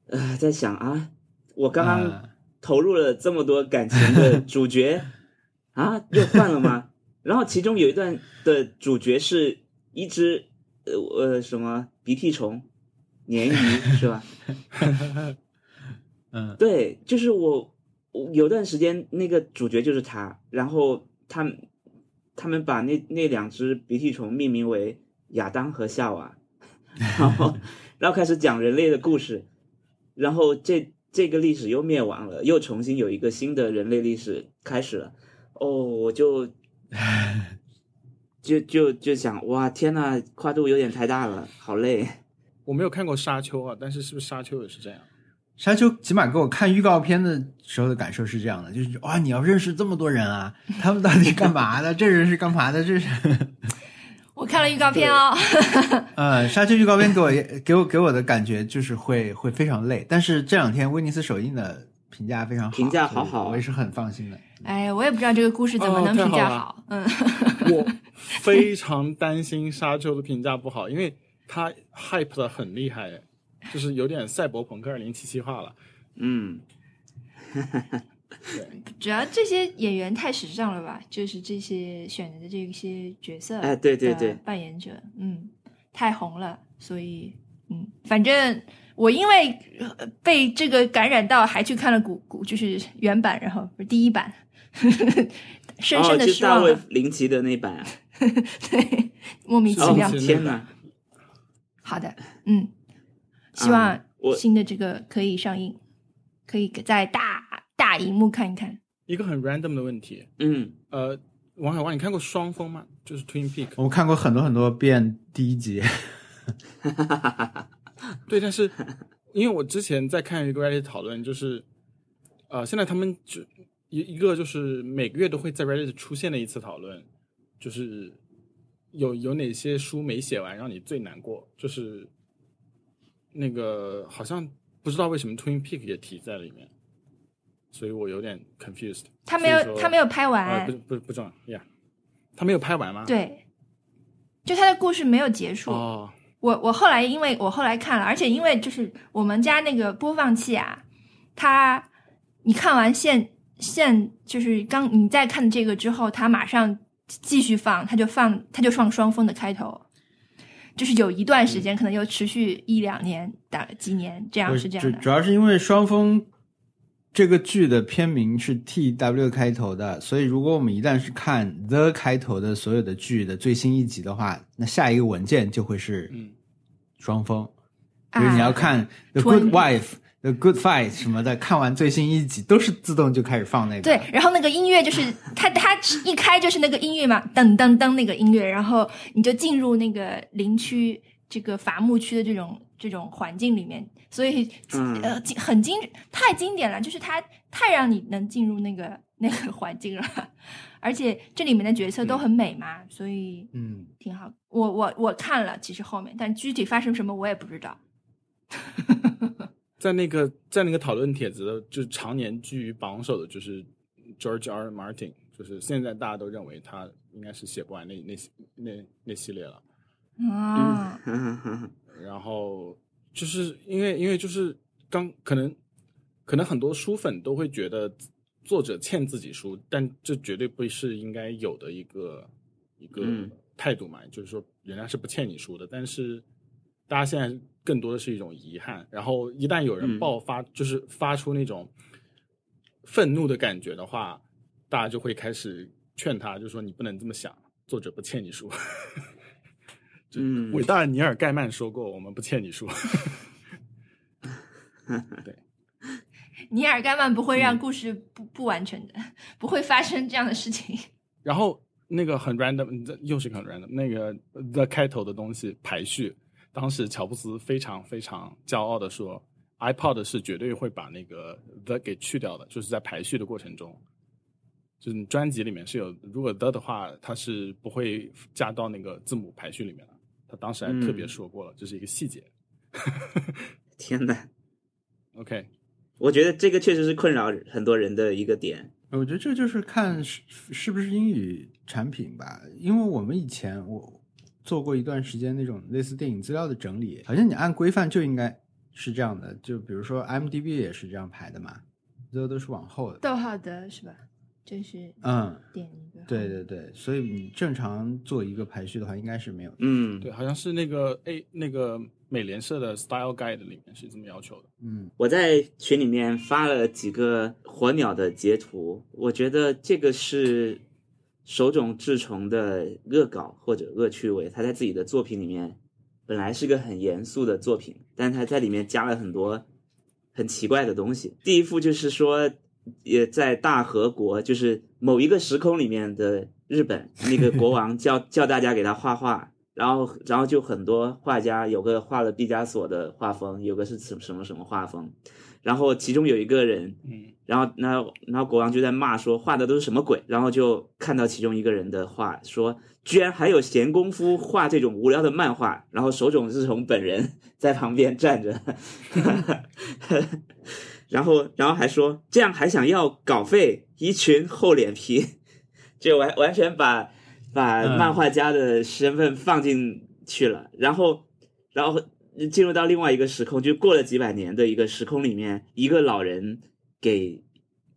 呃在想啊，我刚刚啊投入了这么多感情的 <laughs> 主角啊，又换了吗？然后其中有一段的主角是一只呃呃什么鼻涕虫、鲶鱼是吧？<laughs> 嗯对，就是，我有段时间那个主角就是他，然后他们他们把那那两只鼻涕虫命名为亚当和夏娃，<laughs> 然后然后开始讲人类的故事，然后这这个历史又灭亡了，又重新有一个新的人类历史开始了，哦，我就 <laughs> 就就就想，哇，天呐，跨度有点太大了，好累。我没有看过沙丘啊，但是是不是沙丘也是这样？沙丘起码给我看预告片的时候的感受是这样的，就是哇，你要认识这么多人啊，<laughs> 他们到底干嘛的？这人是干嘛的？这是。<laughs> 我看了预告片哦。<laughs> 呃，沙丘预告片给我给我给我的感觉就是会会非常累，但是这两天威尼斯首映的评价非常好，评价好好啊我也是很放心的。哎，我也不知道这个故事怎么哦能评价好。嗯，我非常担心沙丘的评价不好，因为它 hype 的很厉害，就是有点赛博朋克二零七七化了。嗯，对，主要这些演员太时尚了吧？就是这些选的这些角色，哎对对对扮演者，嗯，太红了，所以嗯，反正我因为呃被这个感染到，还去看了古古就是原版，然后不是第一版，<laughs> 深深的哦，就大卫失望了，林奇的那版啊。<laughs> 对，莫名其哦妙。是天哪！好的，嗯，希望新的这个可以上映，可以在大大荧幕看一看。一个很 random 的问题，嗯，呃，王小光，你看过《双峰》吗？就是 Twin Peak。我看过很多很多遍第一集，<laughs> 对，但是因为我之前在看一个 Reddit 讨论，就是呃，现在他们就一一个就是每个月都会在 Reddit 出现的一次讨论，就是有有哪些书没写完让你最难过？就是那个好像不知道为什么 Twin Peak 也提在里面，所以我有点 confused。他没有，他没有拍完。啊，不不不重要，Yeah，他没有拍完吗？对，就他的故事没有结束。哦，我我后来因为我后来看了，而且因为就是我们家那个播放器啊，它你看完现现就是刚你再看这个之后，它马上继续放，它就放它就放双峰的开头。就是有一段时间，可能又持续一两年、打几年，这样是这样的。主要是因为双峰这个剧的片名是 T W 开头的，所以如果我们一旦是看 The 开头的所有的剧的最新一集的话，那下一个文件就会是双峰。比如你要看 The Good Wife。The Good Fight 什么的，看完最新一集都是自动就开始放那个。对，然后那个音乐就是它，它一开就是那个音乐嘛，噔噔噔那个音乐，然后你就进入那个林区这个伐木区的这种这种环境里面，所以呃很经太经典了，就是它太让你能进入那个那个环境了，而且这里面的角色都很美嘛，所以嗯挺好。我我我看了，其实后面，但具体发生什么我也不知道。<laughs> 在那个在那个讨论帖子的，就常年居于榜首的，就是 George R. Martin，就是现在大家都认为他应该是写不完那那那那系列了。啊，然后就是因为因为就是刚可能可能很多书粉都会觉得作者欠自己书，但这绝对不是应该有的一个一个态度嘛，就是说人家是不欠你书的，但是大家现在。更多的是一种遗憾，然后一旦有人爆发，就是发出那种愤怒的感觉的话，大家就会开始劝他，就说你不能这么想，作者不欠你书。<laughs> 嗯，伟大的尼尔盖曼说过，我们不欠你书。<laughs> 对，<laughs> 尼尔盖曼不会让故事不不完成的，不会发生这样的事情。然后那个很 random，又是很 random，那个 the 开头的东西排序。当时乔布斯非常非常骄傲的说，iPod 是绝对会把那个 the 给去掉的，就是在排序的过程中，就是专辑里面是有如果 the 的话，它是不会加到那个字母排序里面的。他当时还特别说过了，这是一个细节。<laughs> 天呐 o k 我觉得这个确实是困扰很多人的一个点。我觉得这就是看是是不是英语产品吧，因为我们以前我。做过一段时间那种类似电影资料的整理，好像你按规范就应该是这样的。就比如说 M D B 也是这样排的嘛，最后都是往后的。逗号的是吧？就是嗯，点一个。对对对，所以你正常做一个排序的话，应该是没有。嗯，对，好像是那个 A 那个美联社的 Style Guide 里面是这么要求的。嗯，我在群里面发了几个火鸟的截图，我觉得这个是。手冢治虫的恶搞或者恶趣味，他在自己的作品里面本来是个很严肃的作品，但他在里面加了很多很奇怪的东西。第一幅就是说，也在大和国，就是某一个时空里面的日本，那个国 <laughs> 王叫叫大家给他画画，然后然后就很多画家，有个画了毕加索的画风，有个是什什么什么画风。然后其中有一个人，嗯，然后那然后国王就在骂说画的都是什么鬼，然后就看到其中一个人的画，说居然还有闲工夫画这种无聊的漫画，然后手冢治虫本人 <laughs> 在旁边站着，<laughs> 然后然后还说这样还想要稿费，一群厚脸皮，就完完全把把漫画家的身份放进去了，然后然后。进入到另外一个时空，就过了几百年的一个时空里面，一个老人给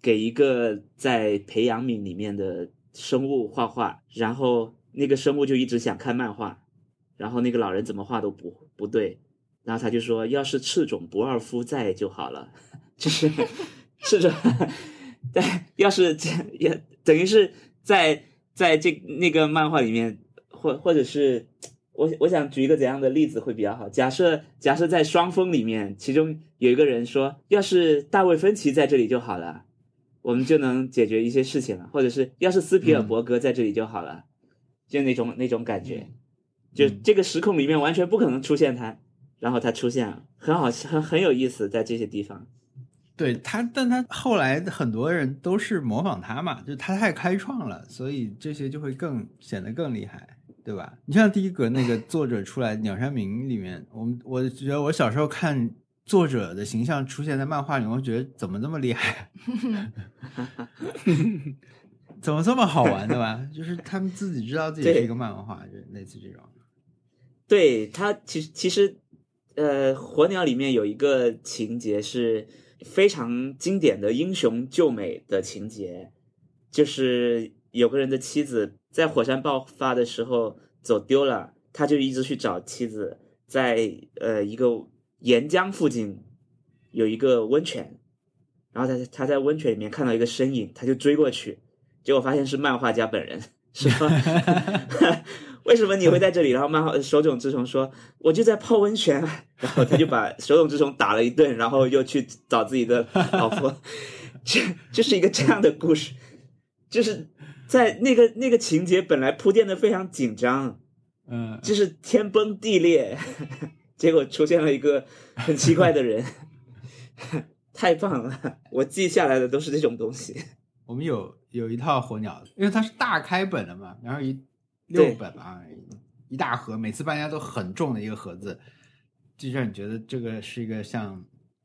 给一个在培养皿里面的生物画画，然后那个生物就一直想看漫画，然后那个老人怎么画都不不对，然后他就说，要是赤种不二夫在就好了，<laughs> 就是赤种在，<laughs> 要是 <laughs> 也等于是在在这那个漫画里面，或或者是。我我想举一个怎样的例子会比较好？假设假设在双峰里面，其中有一个人说，要是大卫芬奇在这里就好了，我们就能解决一些事情了；或者是要是斯皮尔伯格在这里就好了，就那种那种感觉，就这个时空里面完全不可能出现他，然后他出现了，很好，很很有意思，在这些地方。对他，但他后来很多人都是模仿他嘛，就他太开创了，所以这些就会更显得更厉害。对吧？你像第一个那个作者出来《鸟山明》里面，我们我觉得我小时候看作者的形象出现在漫画里，我觉得怎么这么厉害，<laughs> 怎么这么好玩对吧？就是他们自己知道自己是一个漫画，就类似这种。对他，其实其实，呃，火鸟里面有一个情节是非常经典的英雄救美的情节，就是有个人的妻子在火山爆发的时候走丢了，他就一直去找妻子，在呃一个岩浆附近有一个温泉，然后他他在温泉里面看到一个身影，他就追过去，结果发现是漫画家本人，<laughs> 是吧？<laughs> 为什么你会在这里？然后漫画手冢治虫说：“我就在泡温泉。”然后他就把手冢治虫打了一顿，然后又去找自己的老婆。<laughs> 这就是一个这样的故事，就是在那个那个情节本来铺垫的非常紧张，嗯，就是天崩地裂，<laughs> 结果出现了一个很奇怪的人，<laughs> 太棒了！我记下来的都是这种东西。我们有有一套火鸟，因为它是大开本的嘛，然后一。六本啊，一大盒，每次搬家都很重的一个盒子，就让你觉得这个是一个像《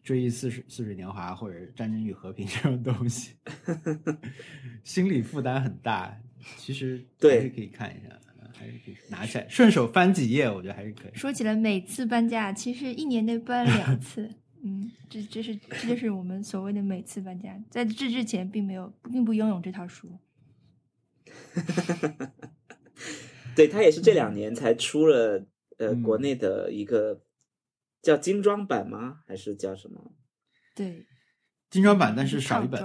追忆似水似水年华》或者《战争与和平 <laughs>》这种东西，<laughs> 心理负担很大。其实还是可以看一下，还是可以拿起来顺手翻几页，我觉得还是可以。说起来，每次搬家，其实一年内搬两次。嗯，这这是这就是我们所谓的每次搬家。在这之前，并没有，并不拥有这套书。<laughs> 对他也是这两年才出了呃国内的一个叫精装版吗？还是叫什么？对，精装版，但是少一本。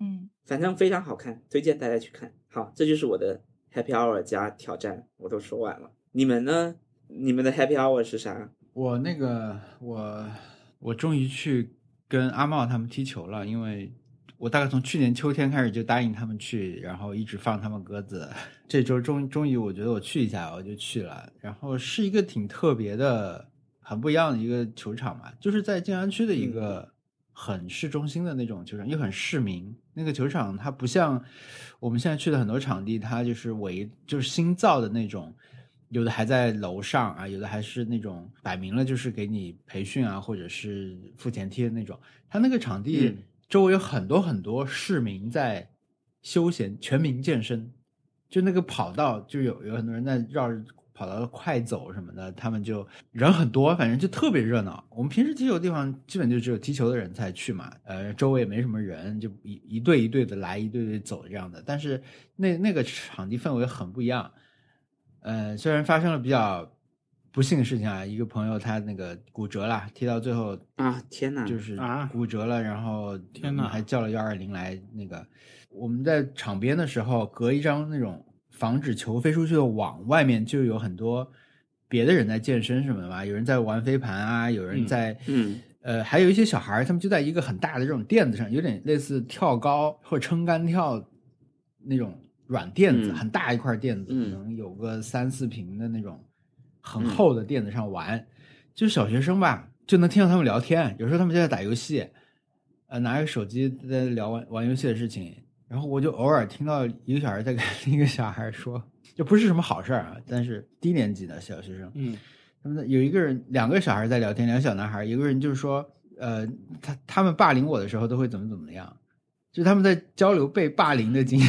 嗯，反正非常好看，推荐大家去看。好，这就是我的 Happy Hour 加挑战，我都说完了。你们呢？你们的 Happy Hour 是啥？我那个我我终于去跟阿茂他们踢球了，因为。我大概从去年秋天开始就答应他们去，然后一直放他们鸽子。这周终终于我觉得我去一下，我就去了。然后是一个挺特别的、很不一样的一个球场嘛，就是在静安区的一个很市中心的那种球场，又很市民。那个球场它不像我们现在去的很多场地，它就是围就是新造的那种，有的还在楼上啊，有的还是那种摆明了就是给你培训啊，或者是付钱贴的那种。它那个场地。周围有很多很多市民在休闲全民健身，就那个跑道就有有很多人在绕着跑道快走什么的，他们就人很多，反正就特别热闹。我们平时踢球地方基本就只有踢球的人才去嘛，呃，周围也没什么人，就一一队一队的来，一队队走这样的。但是那那个场地氛围很不一样，呃，虽然发生了比较。不幸的事情啊，一个朋友他那个骨折了，踢到最后啊，天呐，就是啊骨折了，然后天呐，还叫了幺二零来那个。我们在场边的时候，隔一张那种防止球飞出去的网，外面就有很多别的人在健身什么的嘛，有人在玩飞盘啊，有人在嗯呃，还有一些小孩他们就在一个很大的这种垫子上，有点类似跳高或撑杆跳那种软垫子，很大一块垫子，可能有个三四平的那种。很厚的垫子上玩，就是小学生吧，就能听到他们聊天。有时候他们就在打游戏，呃，拿着手机在聊玩玩游戏的事情。然后我就偶尔听到一个小孩在跟 <laughs> 另一个小孩说，就不是什么好事儿啊。但是低年级的小学生，嗯，他们有一个人，两个小孩在聊天，两个小男孩，一个人就是说，呃，他他们霸凌我的时候都会怎么怎么样，就他们在交流被霸凌的经验。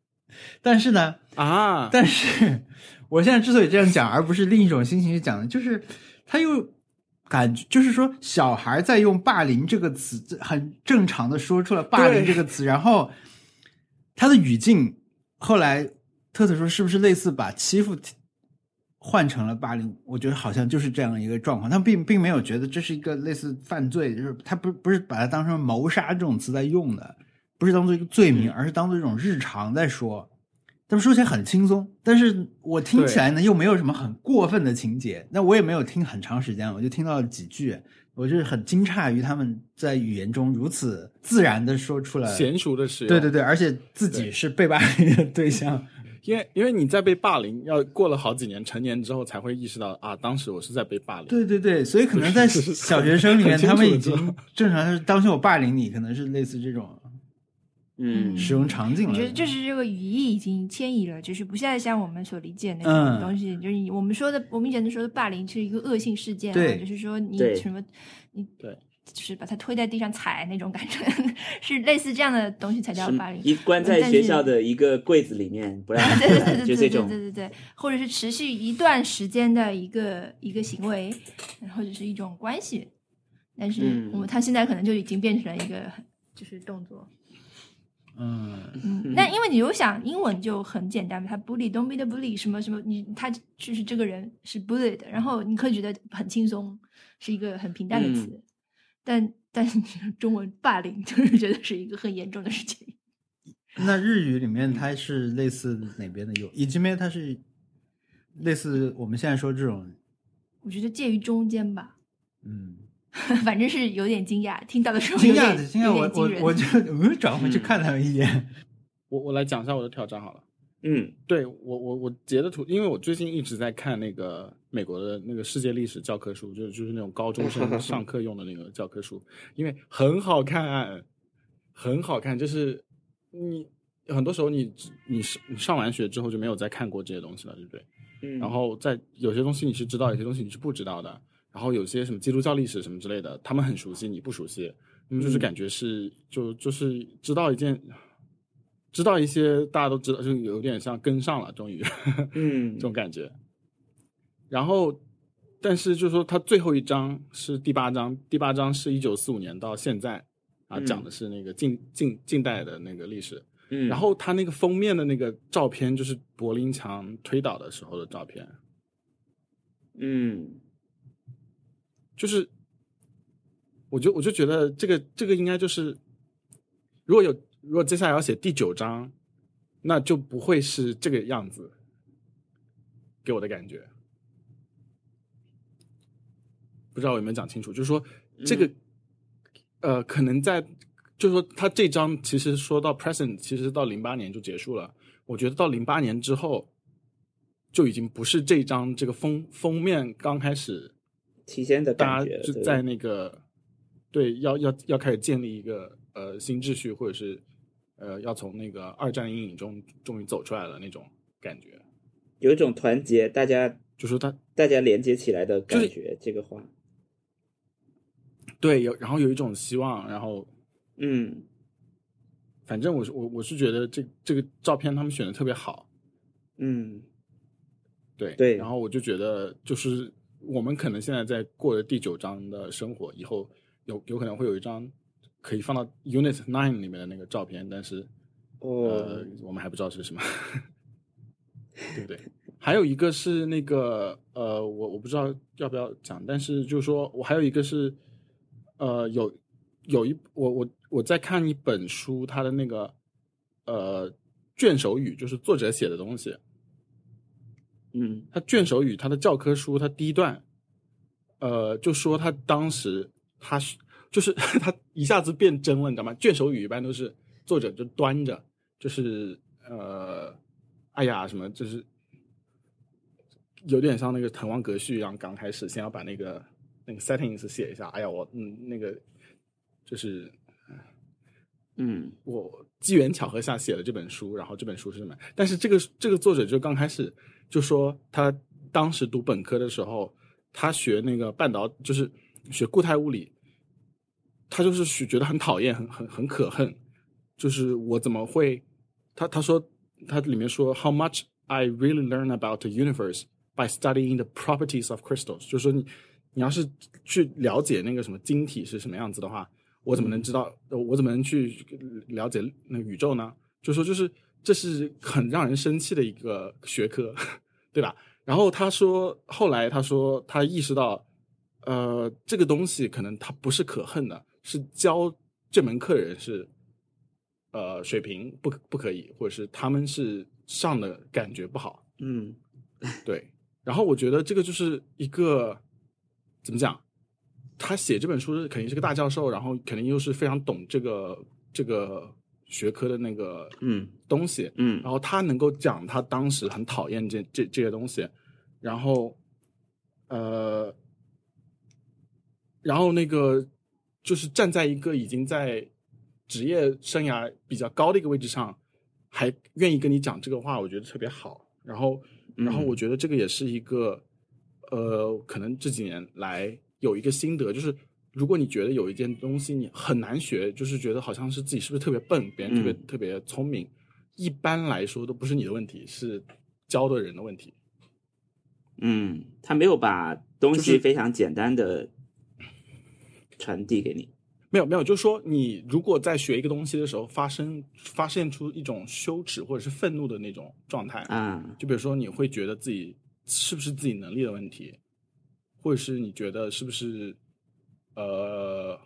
<laughs> 但是呢，啊，但是。我现在之所以这样讲，而不是另一种心情去讲的，就是他又感觉，就是说小孩在用“霸凌”这个词，很正常的说出了“霸凌”这个词，然后他的语境后来特特说是不是类似把欺负换成了霸凌？我觉得好像就是这样一个状况，他并并没有觉得这是一个类似犯罪，就是他不不是把它当成谋杀这种词在用的，不是当做一个罪名，而是当做一种日常在说。他们说起来很轻松，但是我听起来呢又没有什么很过分的情节。那我也没有听很长时间，我就听到了几句，我就是很惊诧于他们在语言中如此自然的说出来娴熟的使用。对对对，而且自己是被霸凌的对象，<laughs> 因为因为你在被霸凌，要过了好几年成年之后才会意识到啊，当时我是在被霸凌。对对对，所以可能在 <laughs> 小学生里面，他们已经正常是当时我霸凌你，可能是类似这种。嗯使用场景了。我觉得就是这个语义已经迁移了，就是不再像我们所理解的那嗯种东西，就是你我们说的，我们以前说的霸凌是一个恶性事件、啊，对就是说你什么你对，就是把他推在地上踩那种感觉，是类似这样的东西才叫霸凌。一关在学校的一个柜子里面，不让对对对对对对就这种对对对，或者是持续一段时间的一个一个行为，或者是一种关系，但是嗯我们他现在可能就已经变成了一个就是动作。嗯，嗯，那因为你有想英文就很简单嘛，他 bully don't be the bully 什么什么，你他就是这个人是 bully 的，然后你可以觉得很轻松，是一个很平淡的词，嗯。但 <laughs> 但是中文霸凌就是觉得是一个很严重的事情。那日语里面它是类似哪边的？有以及面它是类似我们现在说这种，我觉得介于中间吧，嗯，<laughs> 反正是有点惊讶，听到的时候惊讶的惊讶，我我我就嗯转回去看他们一眼，<laughs> 我我来讲一下我的挑战好了。嗯对我我我截的图，因为我最近一直在看那个美国的那个世界历史教科书，就是就是那种高中生 <laughs> 上课用的那个教科书，因为很好看，很好看，就是你很多时候你你上你上完学之后就没有再看过这些东西了，对不对？嗯，然后在有些东西你是知道，有些东西你是不知道的。然后有些什么基督教历史什么之类的，他们很熟悉，你不熟悉，嗯，就是嗯。感觉是就就是知道一件，知道一些大家都知道，就有点像跟上了，终于嗯。<laughs> 这种感觉。然后，但是就是说，它最后一章是第八章，第八章是一九四五年到现在啊，嗯。讲的是那个近近近代的那个历史。嗯，然后它那个封面的那个照片就是柏林墙推倒的时候的照片，嗯就是，我就我就觉得这个这个应该就是，如果有如果接下来要写第九章，那就不会是这个样子，给我的感觉。不知道我有没有讲清楚，就是说这个，呃，可能在，就是说他这章其实说到 present，其实到零八年就结束了。我觉得到零八年之后，就已经不是这张这个封封面刚开始提前的大感觉就在那个对要要要开始建立一个呃新秩序，或者是呃要从那个二战阴影中终于走出来了那种感觉。有一种团结，大家就是他大家连接起来的感就是觉。这个话，对有，然后有一种希望，然后嗯反正我是我我是觉得这这个照片他们选的特别好，嗯对对然后我就觉得就是我们可能现在在过的第九章的生活，以后有有可能会有一张可以放到 Unit Nine 里面的那个照片，但是哦呃，我们还不知道是什么，<laughs> 对不对？还有一个是那个呃，我我不知道要不要讲，但是就是说我还有一个是呃，有有一我我我在看一本书，它的那个呃卷首语，就是作者写的东西，嗯他卷首语，他的教科书，他第一段，呃，就说他当时他是就是 <laughs> 他一下子变真了，你知道吗？卷首语一般都是作者就端着，就是呃，哎呀什么，就是有点像那个《滕王阁序》一样，刚开始先要把那个那个 settings 写一下，哎呀我嗯那个就是嗯我机缘巧合下写了这本书，然后这本书是什么？但是这个这个作者就刚开始就说他当时读本科的时候，他学那个半导就是学固态物理，他就是学觉得很讨厌，很很很可恨，就是我怎么会？他他说他里面说 How much I really learn about the universe by studying the properties of crystals，就是说你你要是去了解那个什么晶体是什么样子的话，我怎么能知道？我怎么能去了解那宇宙呢？就说就是这是很让人生气的一个学科，<laughs> 对吧？然后他说，后来他说他意识到，呃，这个东西可能他不是可恨的，是教这门课的人是，呃，水平不不可以，或者是他们是上的感觉不好，嗯 <laughs> 对，然后我觉得这个就是一个怎么讲？他写这本书肯定是个大教授，然后肯定又是非常懂这个这个学科的那个嗯。东西，嗯。然后他能够讲他当时很讨厌这这这些东西，然后呃，然后那个就是站在一个已经在职业生涯比较高的一个位置上，还愿意跟你讲这个话，我觉得特别好。然后，然后嗯我觉得这个也是一个，呃，可能这几年来有一个心得，就是如果你觉得有一件东西你很难学，就是觉得好像是自己是不是特别笨，别人特别、嗯特别聪明，一般来说都不是你的问题，是教的人的问题。嗯，他没有把东西非常简单的传递给你。没有没有，就是说你如果在学一个东西的时候发生发现出一种羞耻或者是愤怒的那种状态，啊，就比如说你会觉得自己是不是自己能力的问题，或者是你觉得是不是呃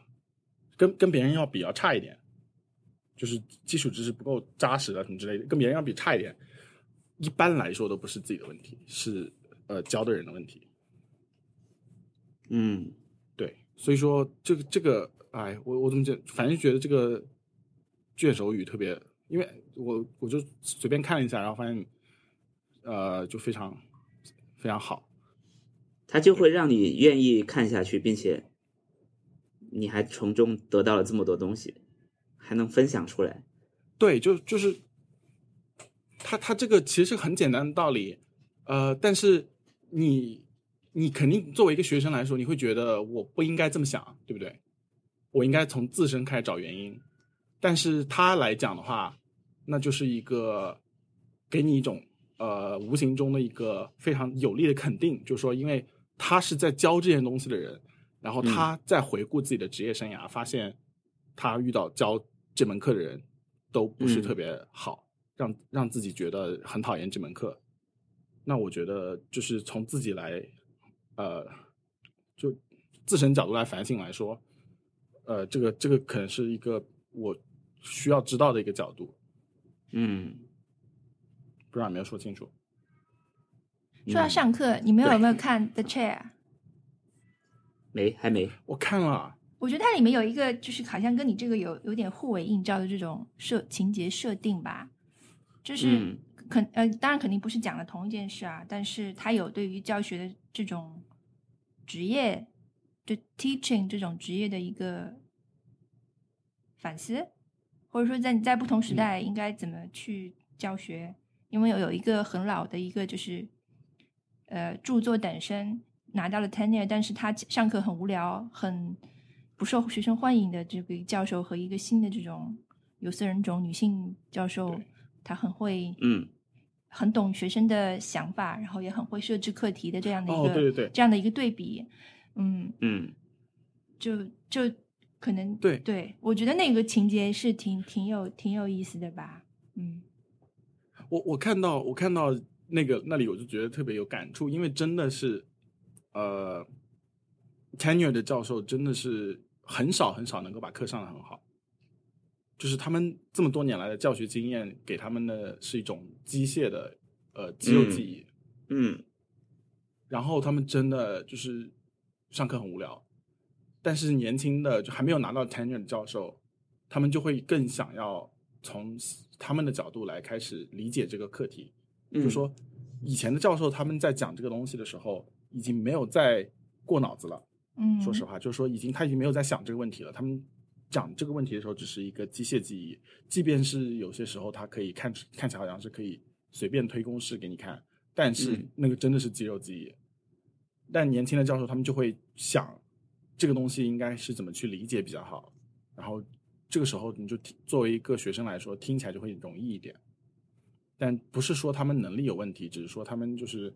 跟跟别人要比要差一点，就是基础知识不够扎实啊什么之类的，跟别人要比差一点，一般来说都不是自己的问题，是呃教的人的问题。嗯对，所以说这个这个，哎，我我怎么讲，反正觉得这个卷首语特别，因为我我就随便看了一下，然后发现，呃，就非常非常好。他就会让你愿意看下去，并且你还从中得到了这么多东西，还能分享出来。对，就就是他他这个其实很简单的道理，呃，但是你你肯定作为一个学生来说，你会觉得我不应该这么想，对不对？我应该从自身开始找原因。但是他来讲的话，那就是一个给你一种呃无形中的一个非常有力的肯定，就是说，因为他是在教这件东西的人，然后他再回顾自己的职业生涯，发现他遇到教这门课的人都不是嗯特别好，让让自己觉得很讨厌这门课。那我觉得就是从自己来，呃，就自身角度来反省来说，呃，这个这个可能是一个我需要知道的一个角度，嗯，不知道有没有说清楚？说到嗯上课，你们有没有看《The Chair》？没还没，我看了，我觉得它里面有一个，就是好像跟你这个有有点互为映照的这种设情节设定吧，就是嗯肯呃，当然肯定不是讲的同一件事啊，但是它有对于教学的这种职业，就 teaching 这种职业的一个反思，或者说在在不同时代应该怎么去教学，因为有有一个很老的一个就是呃著作等身拿到了 tenure，但是他上课很无聊，很不受学生欢迎的这个教授和一个新的这种有色人种女性教授对，她很会嗯。很懂学生的想法，然后也很会设置课题的这样的一个、哦对对对这样的一个对比，嗯，嗯。就就可能对对，我觉得那个情节是挺挺有挺有意思的吧，嗯。我我看到我看到那个那里，我就觉得特别有感触，因为真的是，呃，tenure 的教授真的是很少很少能够把课上的很好，就是他们这么多年来的教学经验给他们的是一种机械的呃肌肉记忆，嗯然后他们真的就是上课很无聊，但是年轻的就还没有拿到 tenure 的教授，他们就会更想要从他们的角度来开始理解这个课题。嗯，就说以前的教授他们在讲这个东西的时候，已经没有在过脑子了。嗯，说实话，就是说已经他已经没有在想这个问题了。他们讲这个问题的时候，只是一个机械记忆，即便是有些时候他可以看看起来好像是可以随便推公式给你看，但是嗯那个真的是肌肉记忆。但年轻的教授他们就会想这个东西应该是怎么去理解比较好，然后这个时候你就听作为一个学生来说，听起来就会容易一点。但不是说他们能力有问题，只是说他们就是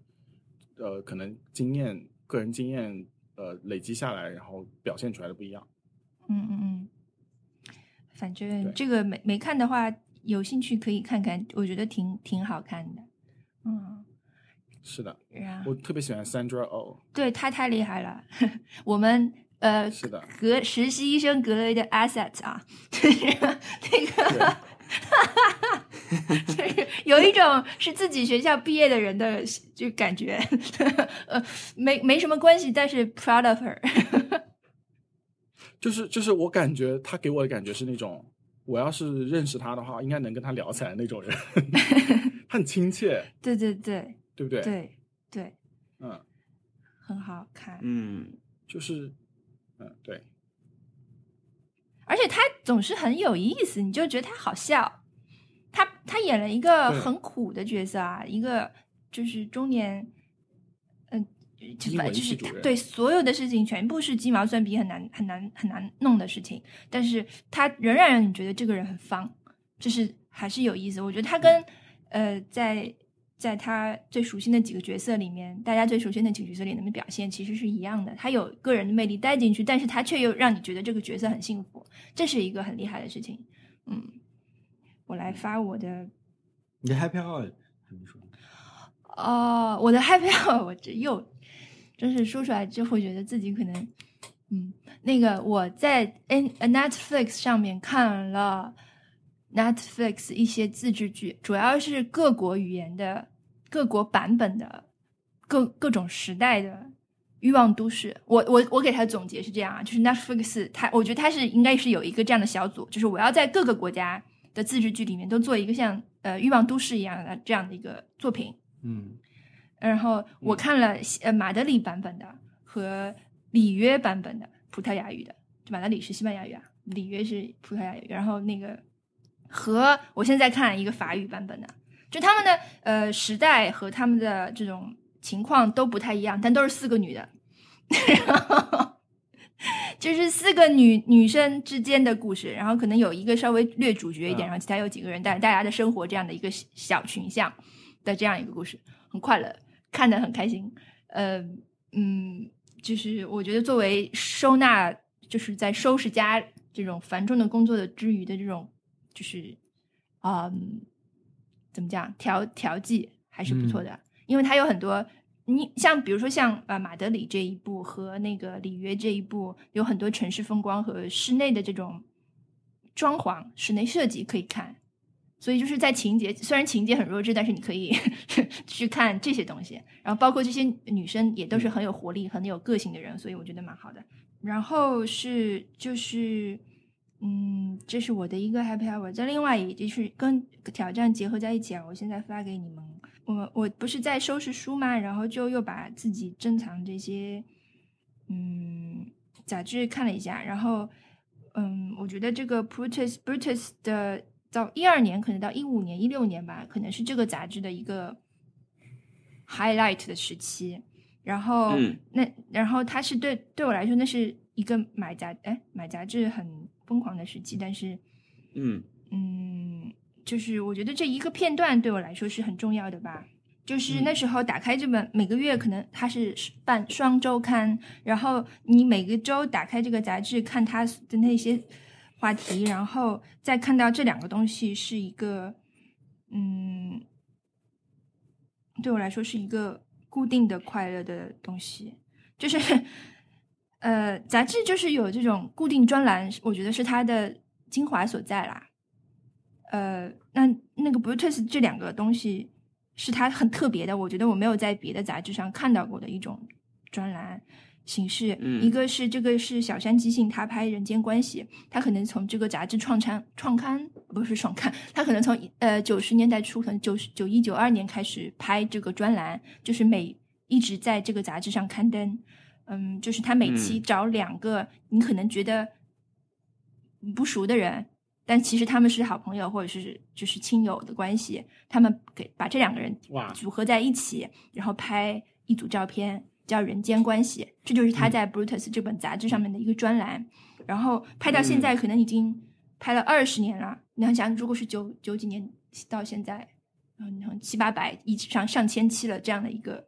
呃可能经验、个人经验呃累积下来，然后表现出来的不一样。嗯嗯嗯，反正这个没没看的话，有兴趣可以看看，我觉得挺挺好看的。嗯，是的，我特别喜欢 Sandra Oh。对她太厉害了，<laughs> 我们呃是的格实习医生格雷的 asset 啊，<laughs> 那个。<laughs> <laughs> 就是有一种是自己学校毕业的人的就感觉，<laughs> 呃，没没什么关系，但是 proud of her。就是就是我感觉他给我的感觉是那种，我要是认识他的话，应该能跟他聊起来那种人，他 <laughs> 很亲切，对对对对不对？对对，嗯，很好看。嗯就是，嗯，对，而且他总是很有意思，你就觉得他好笑。他他演了一个很苦的角色啊，一个就是中年，嗯、就是对所有的事情全部是鸡毛蒜皮，很难很难很难弄的事情，但是他仍然让你觉得这个人很方，就是还是有意思。我觉得他跟呃在。在他最熟悉的几个角色里面，大家最熟悉的几个角色里面的表现其实是一样的。他有个人的魅力带进去，但是他却又让你觉得这个角色很幸福，这是一个很厉害的事情。嗯，我来发我的你的 Happy Hour 还没说，哦，我的 Happy Hour，我这又真是说出来之后，觉得自己可能，嗯，那个我在 N Netflix 上面看了 Netflix 一些自制剧，主要是各国语言的、各国版本的、各各种时代的《欲望都市》我。我我给他总结是这样啊，就是 Netflix 它，我觉得它是应该是有一个这样的小组，就是我要在各个国家的自制剧里面都做一个像呃《欲望都市》一样的这样的一个作品。嗯。然后我看了呃马德里版本的和里约版本的葡萄牙语的，马德里是西班牙语啊，里约是葡萄牙语。然后那个和我现在看一个法语版本的，就他们的呃时代和他们的这种情况都不太一样，但都是四个女的，然 <laughs> 后就是四个女女生之间的故事，然后可能有一个稍微略主角一点，嗯然后其他有几个人带大家的生活这样的一个小群像的这样一个故事，很快乐，看得很开心。呃，嗯，就是我觉得作为收纳，就是在收拾家这种繁重的工作的之余的这种，就是嗯，怎么讲调调剂还是不错的，因为它有很多。你像比如说像呃马德里这一部和那个里约这一部，有很多城市风光和室内的这种装潢、室内设计可以看，所以就是在情节虽然情节很弱智，但是你可以 <laughs> 去看这些东西。然后包括这些女生也都是很有活力、很有个性的人，所以我觉得蛮好的。然后是就是嗯，这是我的一个 happy hour。在另外一就是跟挑战结合在一起啊，我现在发给你们。我我不是在收拾书嘛，然后就又把自己珍藏这些嗯杂志看了一下，然后嗯，我觉得这个 Brutus Brutus 的到一二年，可能到一五年、一六年吧，可能是这个杂志的一个 highlight 的时期。然后，嗯。那然后它是对对我来说，那是一个买杂哎买杂志很疯狂的时期，但是嗯。嗯，就是我觉得这一个片段对我来说是很重要的吧。就是那时候打开这本，每个月可能它是办双周刊，然后你每个周打开这个杂志看它的那些话题，然后再看到这两个东西是一个，嗯，对我来说是一个固定的快乐的东西，就是呃，杂志就是有这种固定专栏，我觉得是它的精华所在啦。呃，那那个 Brutus 这两个东西是它很特别的，我觉得我没有在别的杂志上看到过的一种专栏形式。嗯一个是这个是小山即兴，他拍《人间关系》，他可能从这个杂志创刊创刊不是创刊，他可能从呃九十年代初，可能九十九一九二年开始拍这个专栏，就是每一直在这个杂志上刊登。嗯，就是他每期嗯找两个你可能觉得不熟的人，但其实他们是好朋友或者是就是亲友的关系，他们给把这两个人哇组合在一起，然后拍一组照片，叫《人间关系》，这就是他在 Brutus 这本杂志上面的一个专栏。然后拍到现在，可能已经拍了二十年了。你想想，如果是九九几年到现在，嗯，七八百以上上千期了这样的一个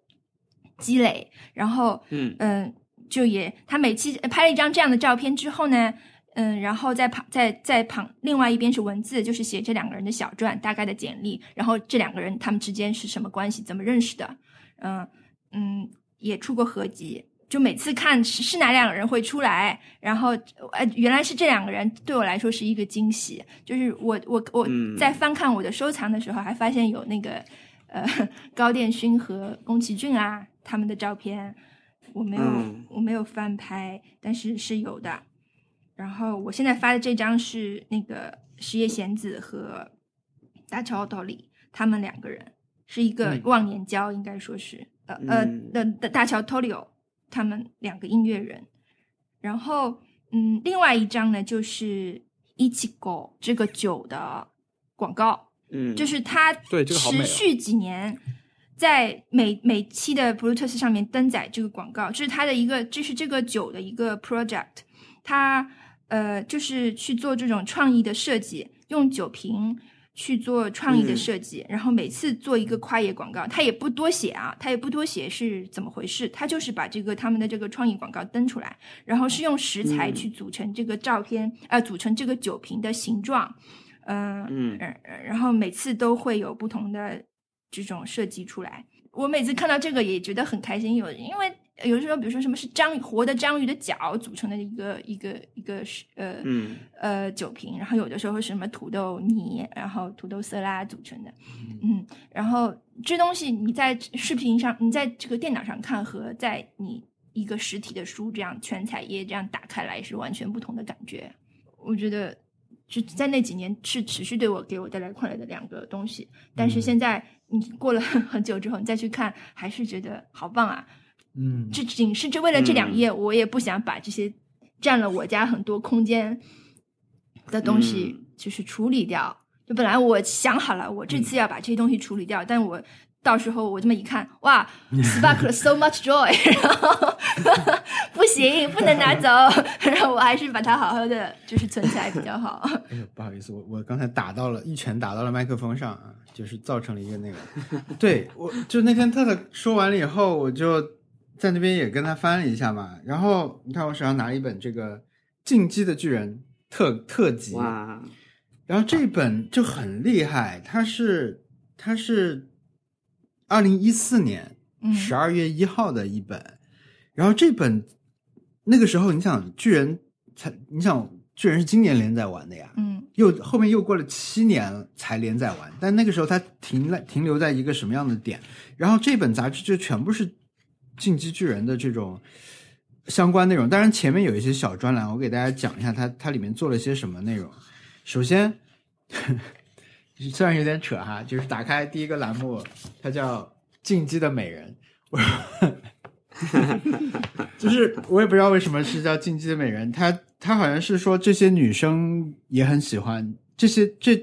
积累，然后嗯嗯，就也他每期拍了一张这样的照片之后呢，嗯，然后在旁在在旁另外一边是文字，就是写这两个人的小传，大概的简历，然后这两个人他们之间是什么关系，怎么认识的，嗯嗯，也出过合集。就每次看是是哪两个人会出来，然后呃原来是这两个人，对我来说是一个惊喜。就是我我我嗯在翻看我的收藏的时候，还发现有那个呃高殿勋和宫崎骏啊他们的照片，我没有、嗯我没有翻拍，但是是有的。然后我现在发的这张是那个石野贤子和大桥道里他们两个人是一个嗯忘年交，应该说是呃呃嗯的的大桥 Tolio 他们两个音乐人。然后嗯，另外一张呢就是一起狗这个酒的广告，嗯，就是它对这个好美哦持续几年。在每每期的 Bluetooth 上面登载这个广告，这是它的一个，这是这个酒的一个 project。它呃，就是去做这种创意的设计，用酒瓶去做创意的嗯。设计，然后每次做一个跨页广告，他也不多写啊，他也不多写是怎么回事，他就是把这个他们的这个创意广告登出来，然后是用食材嗯。去组成这个照片，呃，组成这个酒瓶的形状，嗯、嗯。呃，然后每次都会有不同的这种设计出来。我每次看到这个也觉得很开心，有因为有的时候，比如说什么是章鱼活的章鱼的脚组成的一个一个一个是呃、嗯呃酒瓶，然后有的时候是什么土豆泥，然后土豆色拉组成的，嗯，然后这东西你在视频上，你在这个电脑上看和在你一个实体的书这样全彩页这样打开来是完全不同的感觉。我觉得就在那几年是持续对我给我带来快乐的两个东西，但是嗯现在你过了很久之后，你再去看，还是觉得好棒啊！嗯，这仅是这为了这两页，我也不想把这些占了我家很多空间的东西嗯就是处理掉。就本来我想好了，我这次要把这些东西处理掉，但我到时候我这么一看，哇，<laughs> spark 了 so much joy，<laughs> 然后不行，不能拿走，然后我还是把它好好的就是存起来比较好。<laughs> 哎呦，不好意思，我我刚才打到了一拳打到了麦克风上啊，就是造成了一个那个，对我就那天特特说完了以后，我就在那边也跟他翻了一下嘛，然后你看我手上拿了一本这个《进击的巨人》特特辑，哇，然后这本就很厉害，它是它是二零一四年嗯十二月一号的一本，然后这本那个时候你想巨人才，你想巨人是今年连载完的呀，嗯又后面又过了七年才连载完，但那个时候它停了停留在一个什么样的点？然后这本杂志就全部是进击巨人的这种相关内容，当然前面有一些小专栏，我给大家讲一下它它里面做了些什么内容。首先，<laughs> 虽然有点扯哈，就是打开第一个栏目，它叫《进击的美人》，我 <laughs> 就是我也不知道为什么是叫进击的美人，它它好像是说这些女生也很喜欢这些这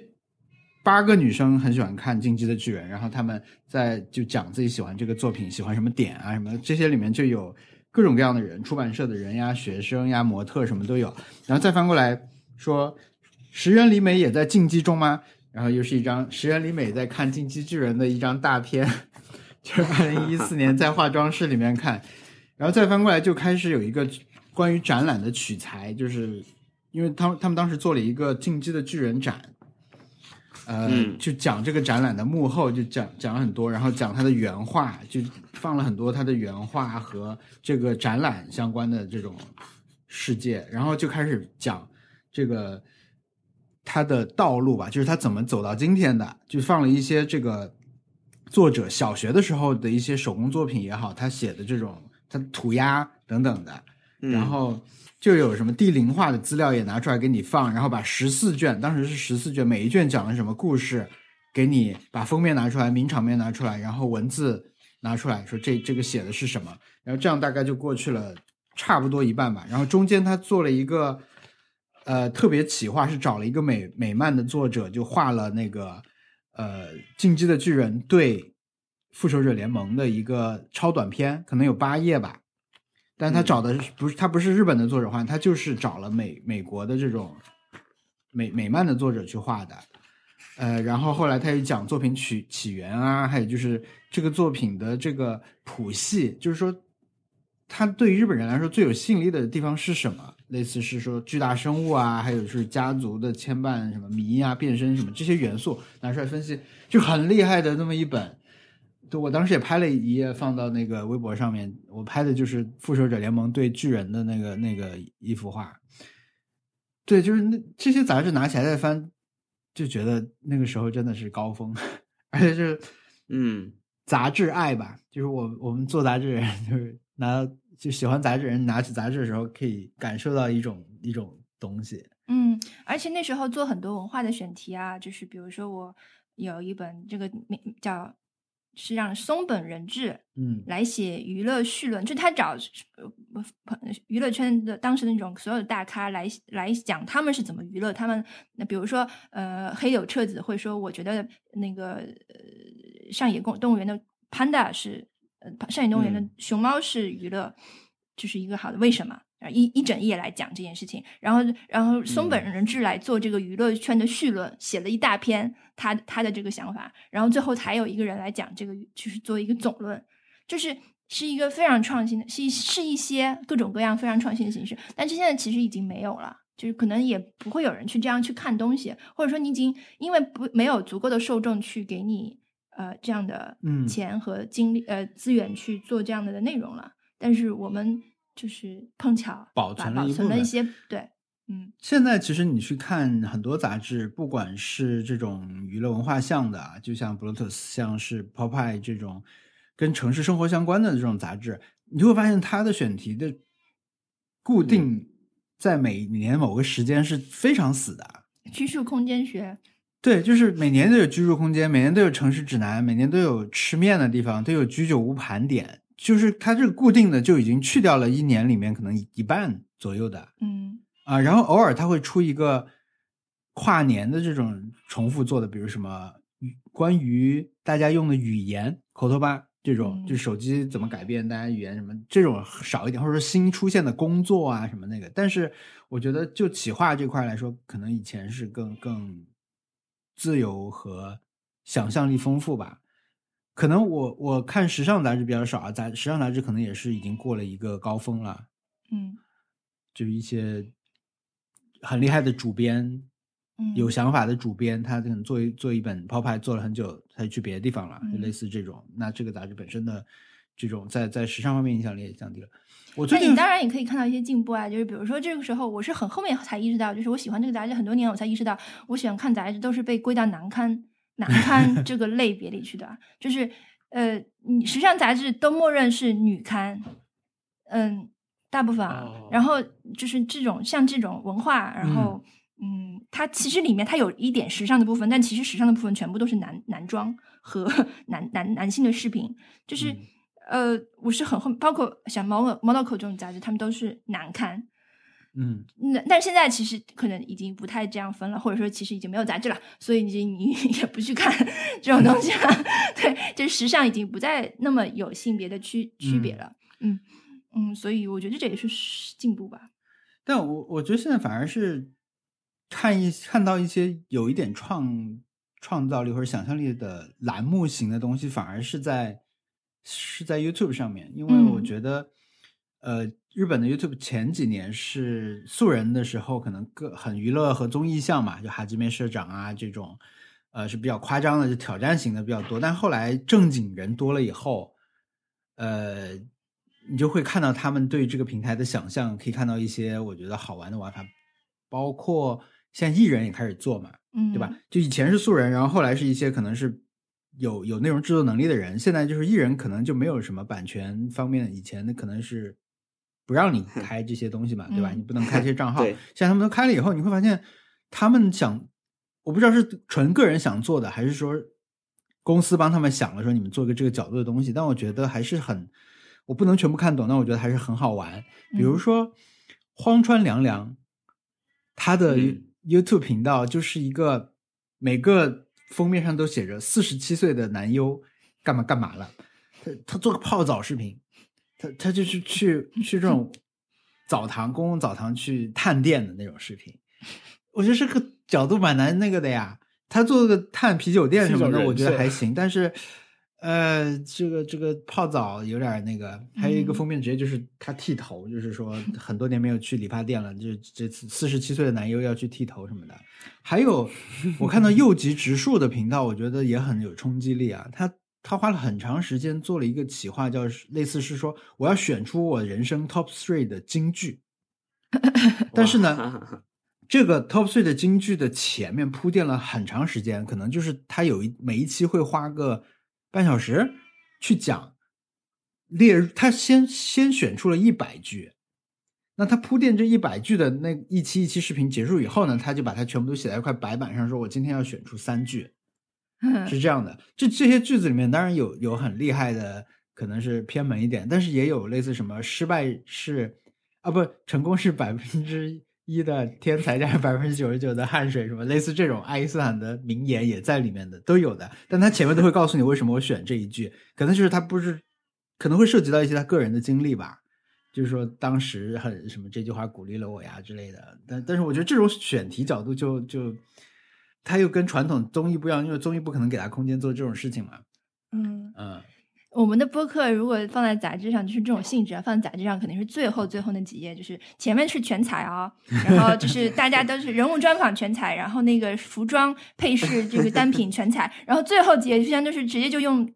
八个女生很喜欢看《进击的巨人》，然后她们在就讲自己喜欢这个作品，喜欢什么点啊什么，这些里面就有各种各样的人，出版社的人呀、学生呀、模特什么都有，然后再翻过来说石原里美也在进击中吗？然后又是一张石原里美在看《进击巨人》的一张大片，<laughs> 就是二零一四年在化妆室里面看，然后再翻过来就开始有一个关于展览的取材，就是因为他们他们当时做了一个《进击的巨人》展，呃，嗯。就讲这个展览的幕后，就讲讲了很多，然后讲他的原话，就放了很多他的原话和这个展览相关的这种世界，然后就开始讲这个他的道路吧，就是他怎么走到今天的，就放了一些这个作者小学的时候的一些手工作品也好，他写的这种他涂鸦等等的，嗯。然后就有什么地灵化的资料也拿出来给你放，然后把十四卷，当时是十四卷，每一卷讲了什么故事，给你把封面拿出来，名场面拿出来，然后文字拿出来说这这个写的是什么，然后这样大概就过去了差不多一半吧，然后中间他做了一个呃特别企划，是找了一个美美漫的作者，就画了那个呃进击的巨人对复仇者联盟的一个超短片，可能有八页吧。但他嗯找的不是他不是日本的作者画，他就是找了美美国的这种美美漫的作者去画的。呃，然后后来他又讲作品起起源啊，还有就是这个作品的这个谱系，就是说，他对于日本人来说最有吸引力的地方是什么？类似是说巨大生物啊，还有是家族的牵绊，什么迷啊、变身什么这些元素拿出来分析，就很厉害的那么一本。对，我当时也拍了一页放到那个微博上面，我拍的就是复仇者联盟对巨人的那个那个一幅画。对，就是那这些杂志拿起来再翻，就觉得那个时候真的是高峰，<laughs> 而且是嗯杂志爱吧，就是我我们做杂志人，<laughs> 就是拿就喜欢杂志人拿起杂志的时候，可以感受到一种一种东西。嗯，而且那时候做很多文化的选题啊，就是比如说我有一本这个名叫是让松本人志嗯来写娱乐绪论，就他找娱乐圈的当时的那种所有的大咖来来讲他们是怎么娱乐，他们那比如说呃黑柳彻子会说，我觉得那个呃上野公动物园的 panda 是呃上野动物园的嗯熊猫是娱乐，就是一个好的为什么？啊一一整页来讲这件事情，然后然后松本人志来做这个娱乐圈的绪论，写了一大篇他他的这个想法，然后最后才有一个人来讲这个，就是做一个总论，就是是一个非常创新的，是一是一些各种各样非常创新的形式，但是现在其实已经没有了。就是可能也不会有人去这样去看东西，或者说你已经因为不没有足够的受众去给你呃这样的嗯。钱和精力、呃资源去做这样的内容了。但是我们就是碰巧保存了一部分保存了一些对，嗯现在其实你去看很多杂志，不管是这种娱乐文化向的啊，就像 Bluetooth，像是 Popeye 这种跟城市生活相关的这种杂志，你就会发现它的选题的固定在每年某个时间是非常死的。啊居住空间学，对，就是每年都有居住空间，每年都有城市指南，每年都有吃面的地方，都有居酒屋盘点。就是它这个固定的就已经去掉了一年里面可能一半左右的嗯啊，然后偶尔它会出一个跨年的这种重复做的，比如什么关于大家用的语言口头吧这种，嗯就手机怎么改变大家语言什么这种少一点，或者说新出现的工作啊什么那个。但是我觉得就企划这块来说，可能以前是更更自由和想象力丰富吧。可能我我看时尚杂志比较少啊，杂时尚杂志可能也是已经过了一个高峰了。嗯就是一些很厉害的主编，嗯，有想法的主编，他可能做一做一本抛牌做了很久，他就去别的地方了，就嗯类似这种。那这个杂志本身的这种在在时尚方面影响力也降低了。我最近当然也可以看到一些进步啊，就是比如说这个时候，我是很后面才意识到，就是我喜欢这个杂志很多年，我才意识到，我喜欢看杂志都是被归到难堪难堪这个类别里去的，就是呃，你时尚杂志都默认是女刊，嗯，大部分啊，哦然后就是这种像这种文化，然后嗯它其实里面它有一点时尚的部分，但其实时尚的部分全部都是男男装和男男男性的饰品，就是。嗯呃，我是很后，包括像 Model 这种杂志，他们都是难看。嗯，那但是现在其实可能已经不太这样分了，或者说其实已经没有杂志了，所以你你 <laughs> 也不去看 <laughs> 这种东西了。<laughs> 对，就是时尚已经不再那么有性别的区区别了。嗯嗯，所以我觉得这也是进步吧。但我我觉得现在反而是看一看到一些有一点创创造力或者想象力的栏目型的东西，反而是在是在 YouTube 上面，因为嗯我觉得，呃，日本的 YouTube 前几年是素人的时候，可能各很娱乐和综艺向嘛，就哈基梅社长啊这种，呃是比较夸张的，就挑战型的比较多。但后来正经人多了以后，呃，你就会看到他们对这个平台的想象，可以看到一些我觉得好玩的玩法，包括现在艺人也开始做嘛，嗯，对吧？？就以前是素人，然后后来是一些可能是有有内容制作能力的人，现在就是艺人，可能就没有什么版权方面，以前的可能是不让你开这些东西嘛，对吧？嗯你不能开这些账号。<laughs> 现在他们都开了以后，你会发现他们想，我不知道是纯个人想做的，还是说公司帮他们想了说你们做个这个角度的东西，但我觉得还是很，我不能全部看懂，但我觉得还是很好玩。比如嗯说荒川凉凉，他的嗯 YouTube 频道就是一个每个封面上都写着四十七岁的男优干嘛干嘛了，他他做个泡澡视频，他他就是 <laughs> 去去这种澡堂公共澡堂去探店的那种视频，我觉得这个角度蛮难那个的呀。他做个探啤酒店什么的，我觉得还行，但是。呃，这个这个泡澡有点那个，还有一个嗯封面直接就是他剃头，就是说很多年没有去理发店了，就这次四十七岁的男优要去剃头什么的。还有我看到 <laughs> 右吉直树的频道，我觉得也很有冲击力啊。他他花了很长时间做了一个企划，叫类似是说我要选出我人生 top three 的金句，但是呢，这个 top three 的京剧的前面铺垫了很长时间，可能就是他有一每一期会花个半小时去讲列入，他先先选出了一百句，那他铺垫这一百句的那一期一期视频结束以后呢，他就把它全部都写在一块白板上，说我今天要选出三句，是这样的。这这些句子里面当然有有很厉害的，可能是偏门一点，但是也有类似什么失败是啊不成功是百分之一的天才加上百分之九十九的汗水什么类似这种爱因斯坦的名言也在里面的都有的，但他前面都会告诉你为什么我选这一句，可能就是他不是可能会涉及到一些他个人的经历吧。就是说，当时很什么这句话鼓励了我呀之类的，但但是我觉得这种选题角度就就，他又跟传统综艺不一样，因为综艺不可能给他空间做这种事情嘛。嗯，嗯，我们的播客如果放在杂志上，就是这种性质啊，放在杂志上肯定是最后最后那几页，就是前面是全彩啊，然后就 <laughs> 是大家都是人物专访全彩，然后那个服装配饰这个单品全彩，然后最后几页就像就是直接就用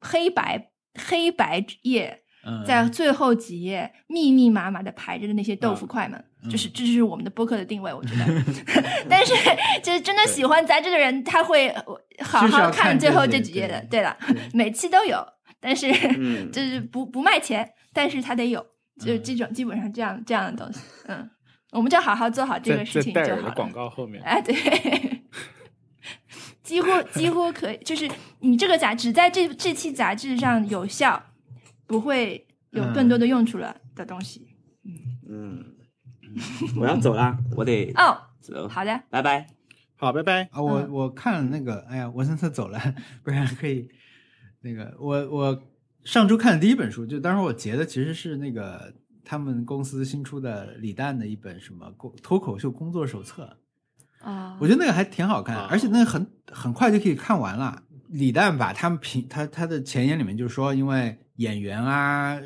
黑白黑白页。嗯在最后几页密密麻麻的排着的那些豆腐块们，嗯就是这就是我们的播客的定位，我觉得。<laughs> 但是，就是真的喜欢杂志的人，他会呃好好看最后这几页的。对对了，<laughs> 每期都有，但是嗯 <laughs> 就是不不卖钱，但是他得有，就是这种基本上这样这样的东西。嗯，我们就好好做好这个事情就好了。广告后面，哎，对，几乎几乎可以，就是你这个杂只在这这期杂志上有效，不会有更多的用处了的东西。嗯嗯，<laughs> 我要走啦，我得哦，走，好的，拜拜。好，拜拜。啊，我嗯我看了那个，哎呀，文森特走了，<laughs> 不然可以那个我我上周看的第一本书，就当时我截的其实是那个他们公司新出的李诞的一本什么脱脱口秀工作手册，啊，我觉得那个还挺好看，啊而且那个很很快就可以看完了。李诞把他们评他他的前言里面就说，因为演员啊，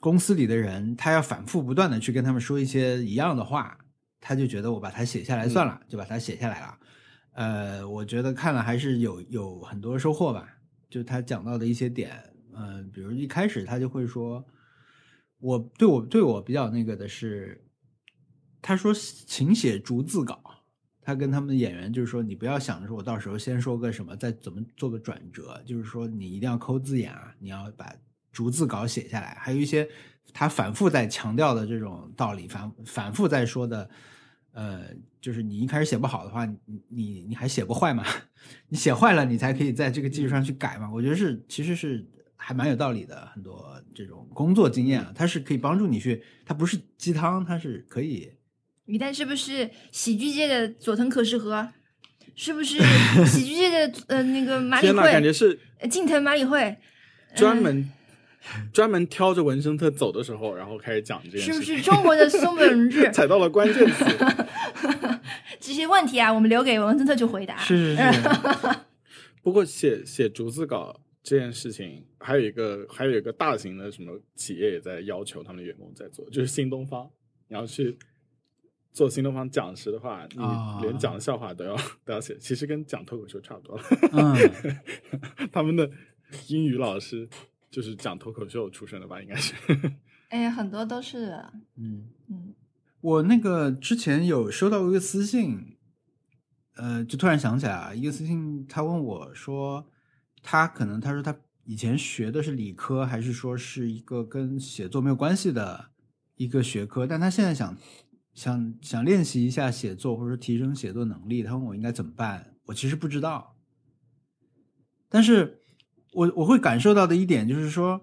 公司里的人，他要反复不断的去跟他们说一些一样的话，他就觉得我把它写下来算了，就把它写下来了。呃，我觉得看了还是有有很多收获吧。就他讲到的一些点，呃，比如一开始他就会说，我对我对我比较那个的是，他说请写逐字稿。他跟他们的演员就是说，你不要想着说我到时候先说个什么，再怎么做个转折，就是说你一定要抠字眼啊，你要把逐字稿写下来。还有一些他反复在强调的这种道理，反反复在说的，呃，就是你一开始写不好的话，你你你还写不坏嘛？<laughs> 你写坏了，你才可以在这个基础上去改嘛。我觉得是其实是还蛮有道理的，很多这种工作经验啊，它是可以帮助你去，它不是鸡汤，它是可以。李诞是不是喜剧界的佐藤可士和？是不是喜剧界的呃那个马里 <laughs> 天哪，感觉？是呃近藤马里会？专门 <laughs> 专门挑着文森特走的时候，然后开始讲这件是不事情？是中国的松本日？<laughs> 踩到了关键词。<laughs> 这些问题啊，我们留给文森特去回答。是是是，不过写写逐字稿这件事情，还有一个还有一个大型的什么企业也在要求他们的员工在做，就是新东方。你要去做新东方讲师的话，你啊连讲笑话都要、都要写，其实跟讲脱口秀差不多了。嗯，他们的英语老师就是讲脱口秀出身的吧，应该是。哎，很多都是，嗯。嗯 <laughs> 我那个之前有收到过一个私信，呃，就突然想起来啊，一个私信，他问我说，他可能他说他以前学的是理科，还是说是一个跟写作没有关系的一个学科，但他现在想想想练习一下写作，或者说提升写作能力，他问我应该怎么办，我其实不知道，但是我我会感受到的一点就是说，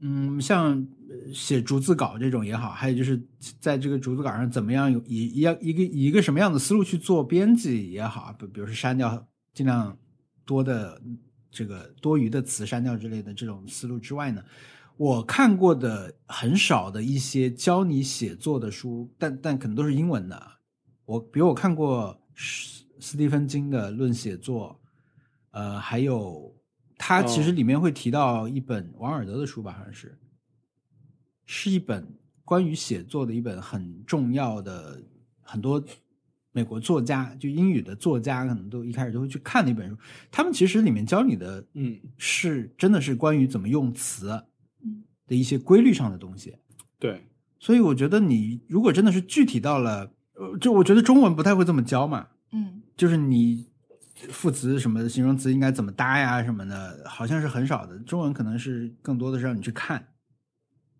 嗯，像写逐字稿这种也好，还有就是在这个逐字稿上怎么样有以一样一个以一个什么样的思路去做编辑也好，比比如说删掉尽量多的这个多余的词删掉之类的这种思路之外呢，我看过的很少的一些教你写作的书，但但可能都是英文的。我比如我看过斯斯蒂芬金的《论写作》，呃，还有他其实哦。里面会提到一本王尔德的书吧，好像是，是一本关于写作的一本很重要的，很多美国作家就英语的作家可能都一开始都会去看的一本书。他们其实里面教你的，嗯，是真的是关于怎么用词嗯。的一些规律上的东西。对，所以我觉得你如果真的是具体到了，呃，就我觉得中文不太会这么教嘛，嗯。就是你副词什么的形容词应该怎么搭呀什么的，好像是很少的。中文可能是更多的是让你去看，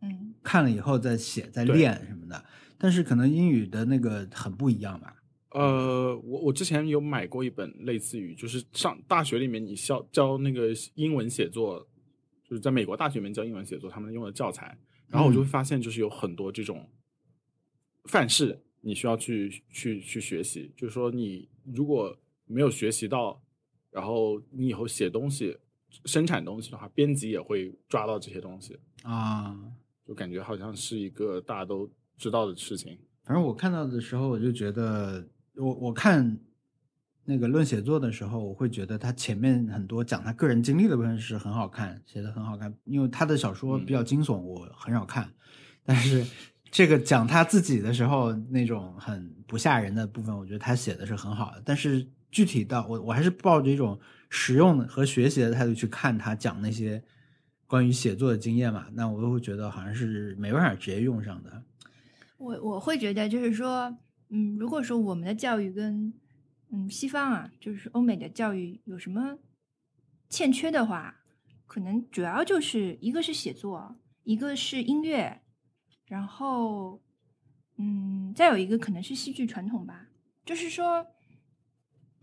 嗯看了以后再写再练什么的。但是可能英语的那个很不一样吧，呃，我我之前有买过一本类似于，就是上大学里面你教教那个英文写作，就是在美国大学里面教英文写作，他们用的教材，然后我就会发现，就是有很多这种范式，你需要去去去学习。就是说，你如果没有学习到，然后你以后写东西、生产东西的话，编辑也会抓到这些东西，啊。就感觉好像是一个大家都知道的事情。反正我看到的时候，我就觉得，我我看那个论写作的时候，我会觉得他前面很多讲他个人经历的部分是很好看，写的很好看。因为他的小说比较惊悚，我很少看。但是这个讲他自己的时候，那种很不吓人的部分，我觉得他写的是很好的。但是具体到我，我还是抱着一种实用和学习的态度去看他讲那些关于写作的经验嘛，那我都会觉得好像是没办法直接用上的。我我会觉得就是说，嗯，如果说我们的教育跟嗯西方啊，就是欧美的教育有什么欠缺的话，可能主要就是一个是写作，一个是音乐，然后嗯，再有一个可能是戏剧传统吧。就是说，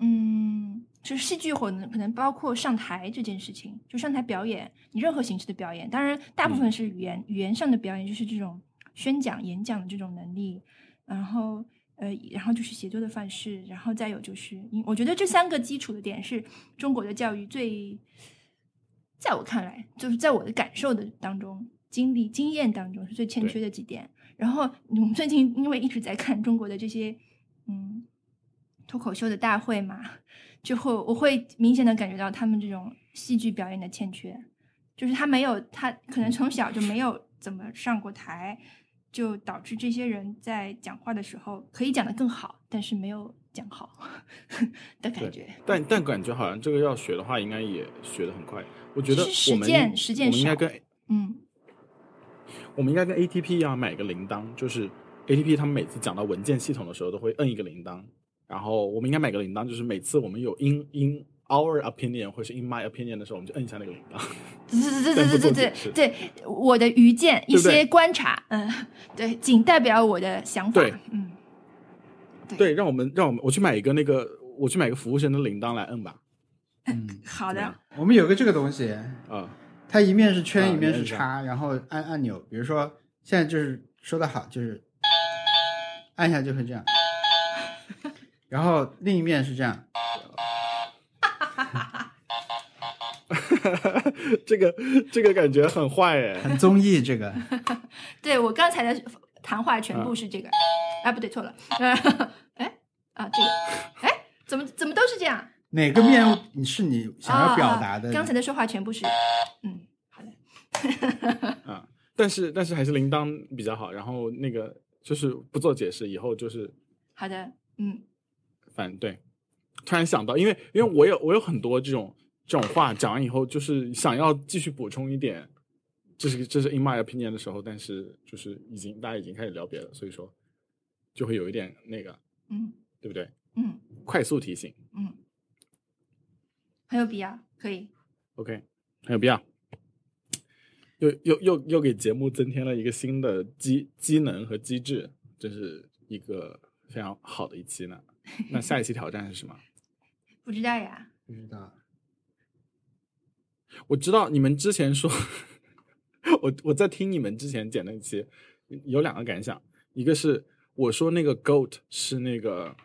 嗯，就是戏剧或能可能包括上台这件事情，就上台表演，你任何形式的表演，当然大部分是语言、语言上的表演，就是这种宣讲、演讲的这种能力，然后呃，然后就是写作的范式，然后再有就是，我觉得这三个基础的点是中国的教育最，在我看来，就是在我的感受的当中、经历经验当中是最欠缺的几点。然后我们最近因为一直在看中国的这些嗯脱口秀的大会嘛，就会我会明显的感觉到他们这种戏剧表演的欠缺，就是他没有他可能从小就没有怎么上过台，就导致这些人在讲话的时候可以讲得更好，但是没有讲好 <laughs> 的感觉。但但感觉好像这个要学的话，应该也学的很快。我觉得实践实践少我们应该跟嗯我们应该跟 ATP 一样买个铃铛，就是 ATP 他们每次讲到文件系统的时候都会摁一个铃铛，然后我们应该买个铃铛，就是每次我们有 in in our opinion 或是 in my opinion 的时候，我们就摁一下那个铃铛。<laughs> 对对对对对对对，我的愚见一些观察，嗯，对，仅代表我的想法，对嗯，对，让我们让我们我去买一个那个，我去买个服务生的铃铛来摁吧。嗯，好的，我们有个这个东西，啊，它一面是圈，啊一面是叉，然后按按钮。比如说现在就是说的好，就是按下就会这样，然后另一面是这样。<laughs> 这个这个感觉很坏哎。很综艺这个，<laughs> 对我刚才的谈话全部是这个，啊，不对，错了，呃，<laughs> 哎啊，这个，哎，怎么怎么都是这样？哪个面你是你想要表达的？啊啊刚才的说话全部是，嗯，好的，啊，但是但是还是铃铛比较好。然后那个就是不做解释，以后就是好的，嗯，反对。突然想到，因为因为我有我有很多这种这种话讲完以后，就是想要继续补充一点，这是这是 in my opinion 的时候，但是就是已经大家已经开始聊别的，所以说就会有一点那个，嗯对不对？嗯快速提醒嗯，很有必要，可以，，OK，很有必要。又又又又给节目增添了一个新的机机能和机制，这是一个非常好的一期呢。<laughs> 那下一期挑战是什么？不知道呀，不知道。我知道你们之前说，<laughs> 我我在听你们之前剪那期，有两个感想，一个是我说那个 goat 是那个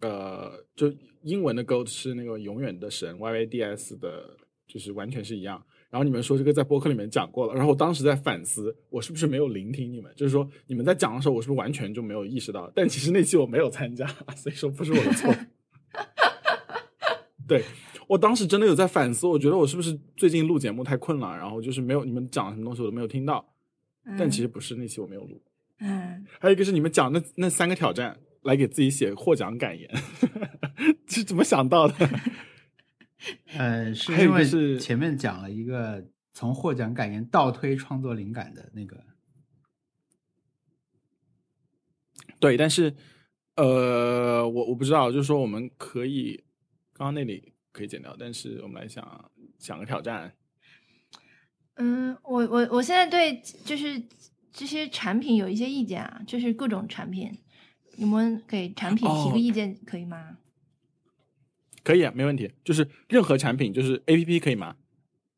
呃，就英文的 goat 是那个永远的神 Y Y D S 的，就是完全是一样。然后你们说这个在播客里面讲过了，然后我当时在反思，我是不是没有聆听你们？就是说你们在讲的时候，我是不是完全就没有意识到？但其实那期我没有参加，所以说不是我的错。<laughs> 对我当时真的有在反思，我觉得我是不是最近录节目太困了，然后就是没有你们讲什么东西我都没有听到。但其实不是，那期我没有录。嗯，还有一个是你们讲那那三个挑战，来给自己写获奖感言，<laughs> 是怎么想到的？呃，是因为是前面讲了一个从获奖感言倒推创作灵感的那个，对，但是呃，我我不知道，就是说我们可以刚刚那里可以剪掉，但是我们来想想个挑战。嗯，我我我现在对就是这些产品有一些意见啊，就是各种产品，你们给产品提个意见可以吗？可以啊，没问题。就是任何产品，就是 A P P 可以吗？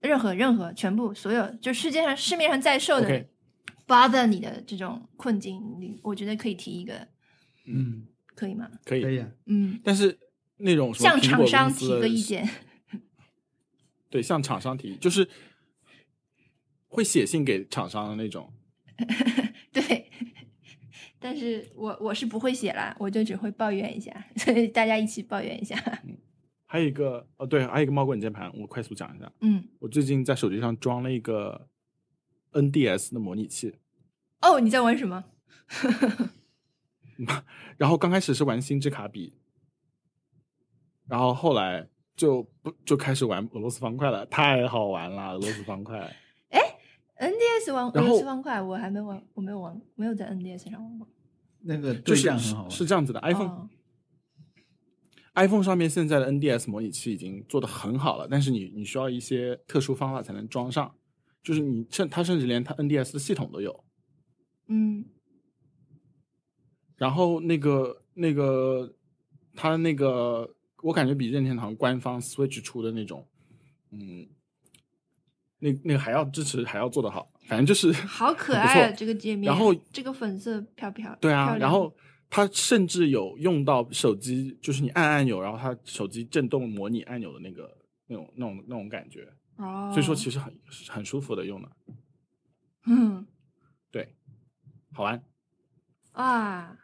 任何任何全部所有，就世界上市面上在售的 bother 你的这种困境，你我觉得可以提一个，嗯，可以吗？可以。可以啊。嗯，但是那种向厂商提个意见。对，向厂商提，就是会写信给厂商的那种。<laughs> 对，但是我我是不会写啦，我就只会抱怨一下，所以大家一起抱怨一下。还有一个哦，对，还有一个猫滚键盘，我快速讲一下。嗯，我最近在手机上装了一个 NDS 的模拟器，哦，你在玩什么？<laughs> <laughs> 然后刚开始是玩星之卡比，然后后来就不就开始玩俄罗斯方块了，太好玩了，俄罗斯方块。哎 NDS 玩俄罗斯方块，我还没玩，我没有玩，没有在 NDS 上玩过。那个对就是是战很好玩。是这样子的，iPhone、哦 iPhone 上面现在的 NDS 模拟器已经做的很好了，但是你你需要一些特殊方法才能装上，就是你甚它甚至连它 NDS 的系统都有。嗯然后那个那个它那个，我感觉比任天堂官方 Switch 出的那种，嗯，那那个还要支持，还要做得好。反正就是好可爱啊，这个界面。然后这个粉色飘飘。对啊，然后它甚至有用到手机，就是你按按钮，然后它手机震动模拟按钮的那个那种那种那种感觉，哦，所以说其实很很舒服的用的，嗯。对，好玩。啊，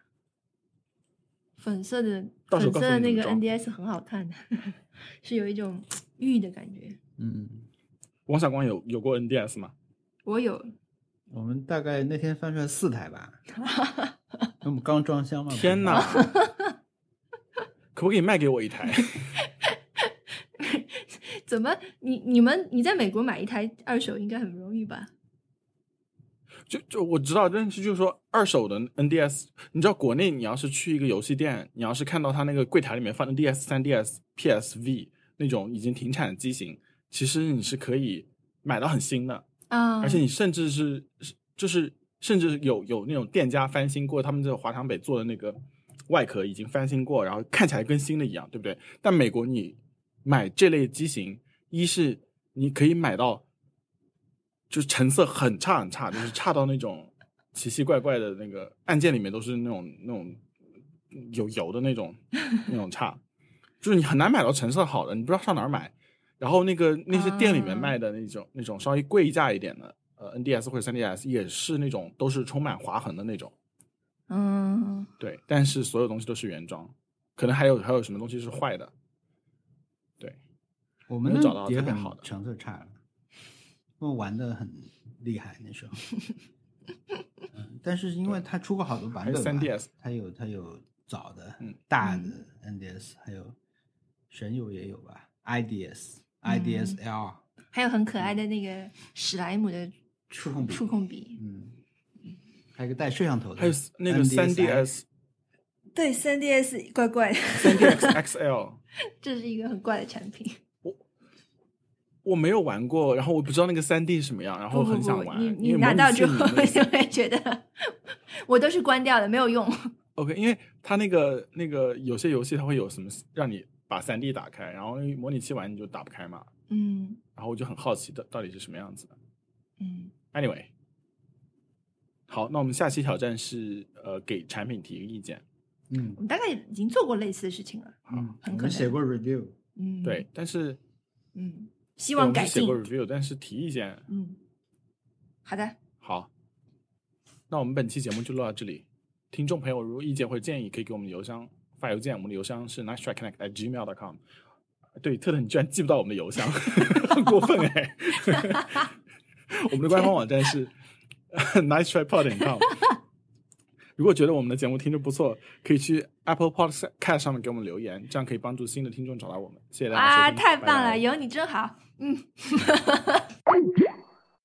粉色的粉色的那个 NDS 很好看的，<laughs> 是有一种玉的感觉。嗯，王小光有有过 NDS 吗？我有，我们大概那天翻出来四台吧，<laughs> 因为我们刚装箱吗。天哪！<laughs> 可不可以卖给我一台？<laughs> 怎么你你们你在美国买一台二手应该很容易吧？就就我知道，但是就是说二手的 NDS，你知道国内你要是去一个游戏店，你要是看到他那个柜台里面放 NDS、三 DS、PSV 那种已经停产的机型，其实你是可以买到很新的，啊，而且你甚至是是就是甚至有有那种店家翻新过他们这个华强北做的那个外壳已经翻新过，然后看起来跟新的一样，对不对？但美国你买这类机型，一是你可以买到就是成色很差很差，就是差到那种奇奇怪怪的那个按键里面都是那种那种有油的那种 <laughs> 那种差，就是你很难买到成色好的，你不知道上哪儿买。然后那个那些店里面啊卖的那种、那种稍微贵价一点的，呃，NDS 或者 3DS 也是那种都是充满划痕的那种，嗯，对。但是所有东西都是原装，可能还有还有什么东西是坏的，对。我们没有找到也很特别好的。成色差了，因为玩的很厉害那时候。<laughs> 嗯，但是因为它出过好多版还有本嘛 3DS 它有它有早的、嗯。大的 NDS，还有神游也有吧，IDS、IDS L 还有很可爱的那个史莱姆的触控笔。触控笔，嗯，还有个带摄像头的，还有那个三 DS，、对三 DS 怪怪。的，3DX XL，这是一个很怪的产品。我我没有玩过，然后我不知道那个三 D 是什么样，然后很想玩。你拿到之后就 <laughs> 会觉得，我都是关掉的，没有用。OK，因为它那个那个有些游戏它会有什么让你把三 D 打开，然后模拟器玩你就打不开嘛，嗯。然后我就很好奇的到底是什么样子的。嗯，Anyway，好，那我们下期挑战是呃给产品提个意见，嗯我们大概已经做过类似的事情了。嗯，很可能我们写过 review，嗯，对，，但是嗯，希希望改进。写过 review，但是提意见嗯，好的，好。那我们本期节目就录到这里。听众朋友，如果意见或者建议，可以给我们邮箱发邮件，我们的邮箱是 nice try connect at gmail dot com。对，特特，你居然记不到我们的邮箱，<laughs> 很过分哎！<laughs> <laughs> 我们的官方网站是 nice try pod com。如果觉得我们的节目听着不错，可以去 Apple Podcast 上面给我们留言，这样可以帮助新的听众找到我们。谢谢大家啊，太棒了，有你真好。嗯。<laughs>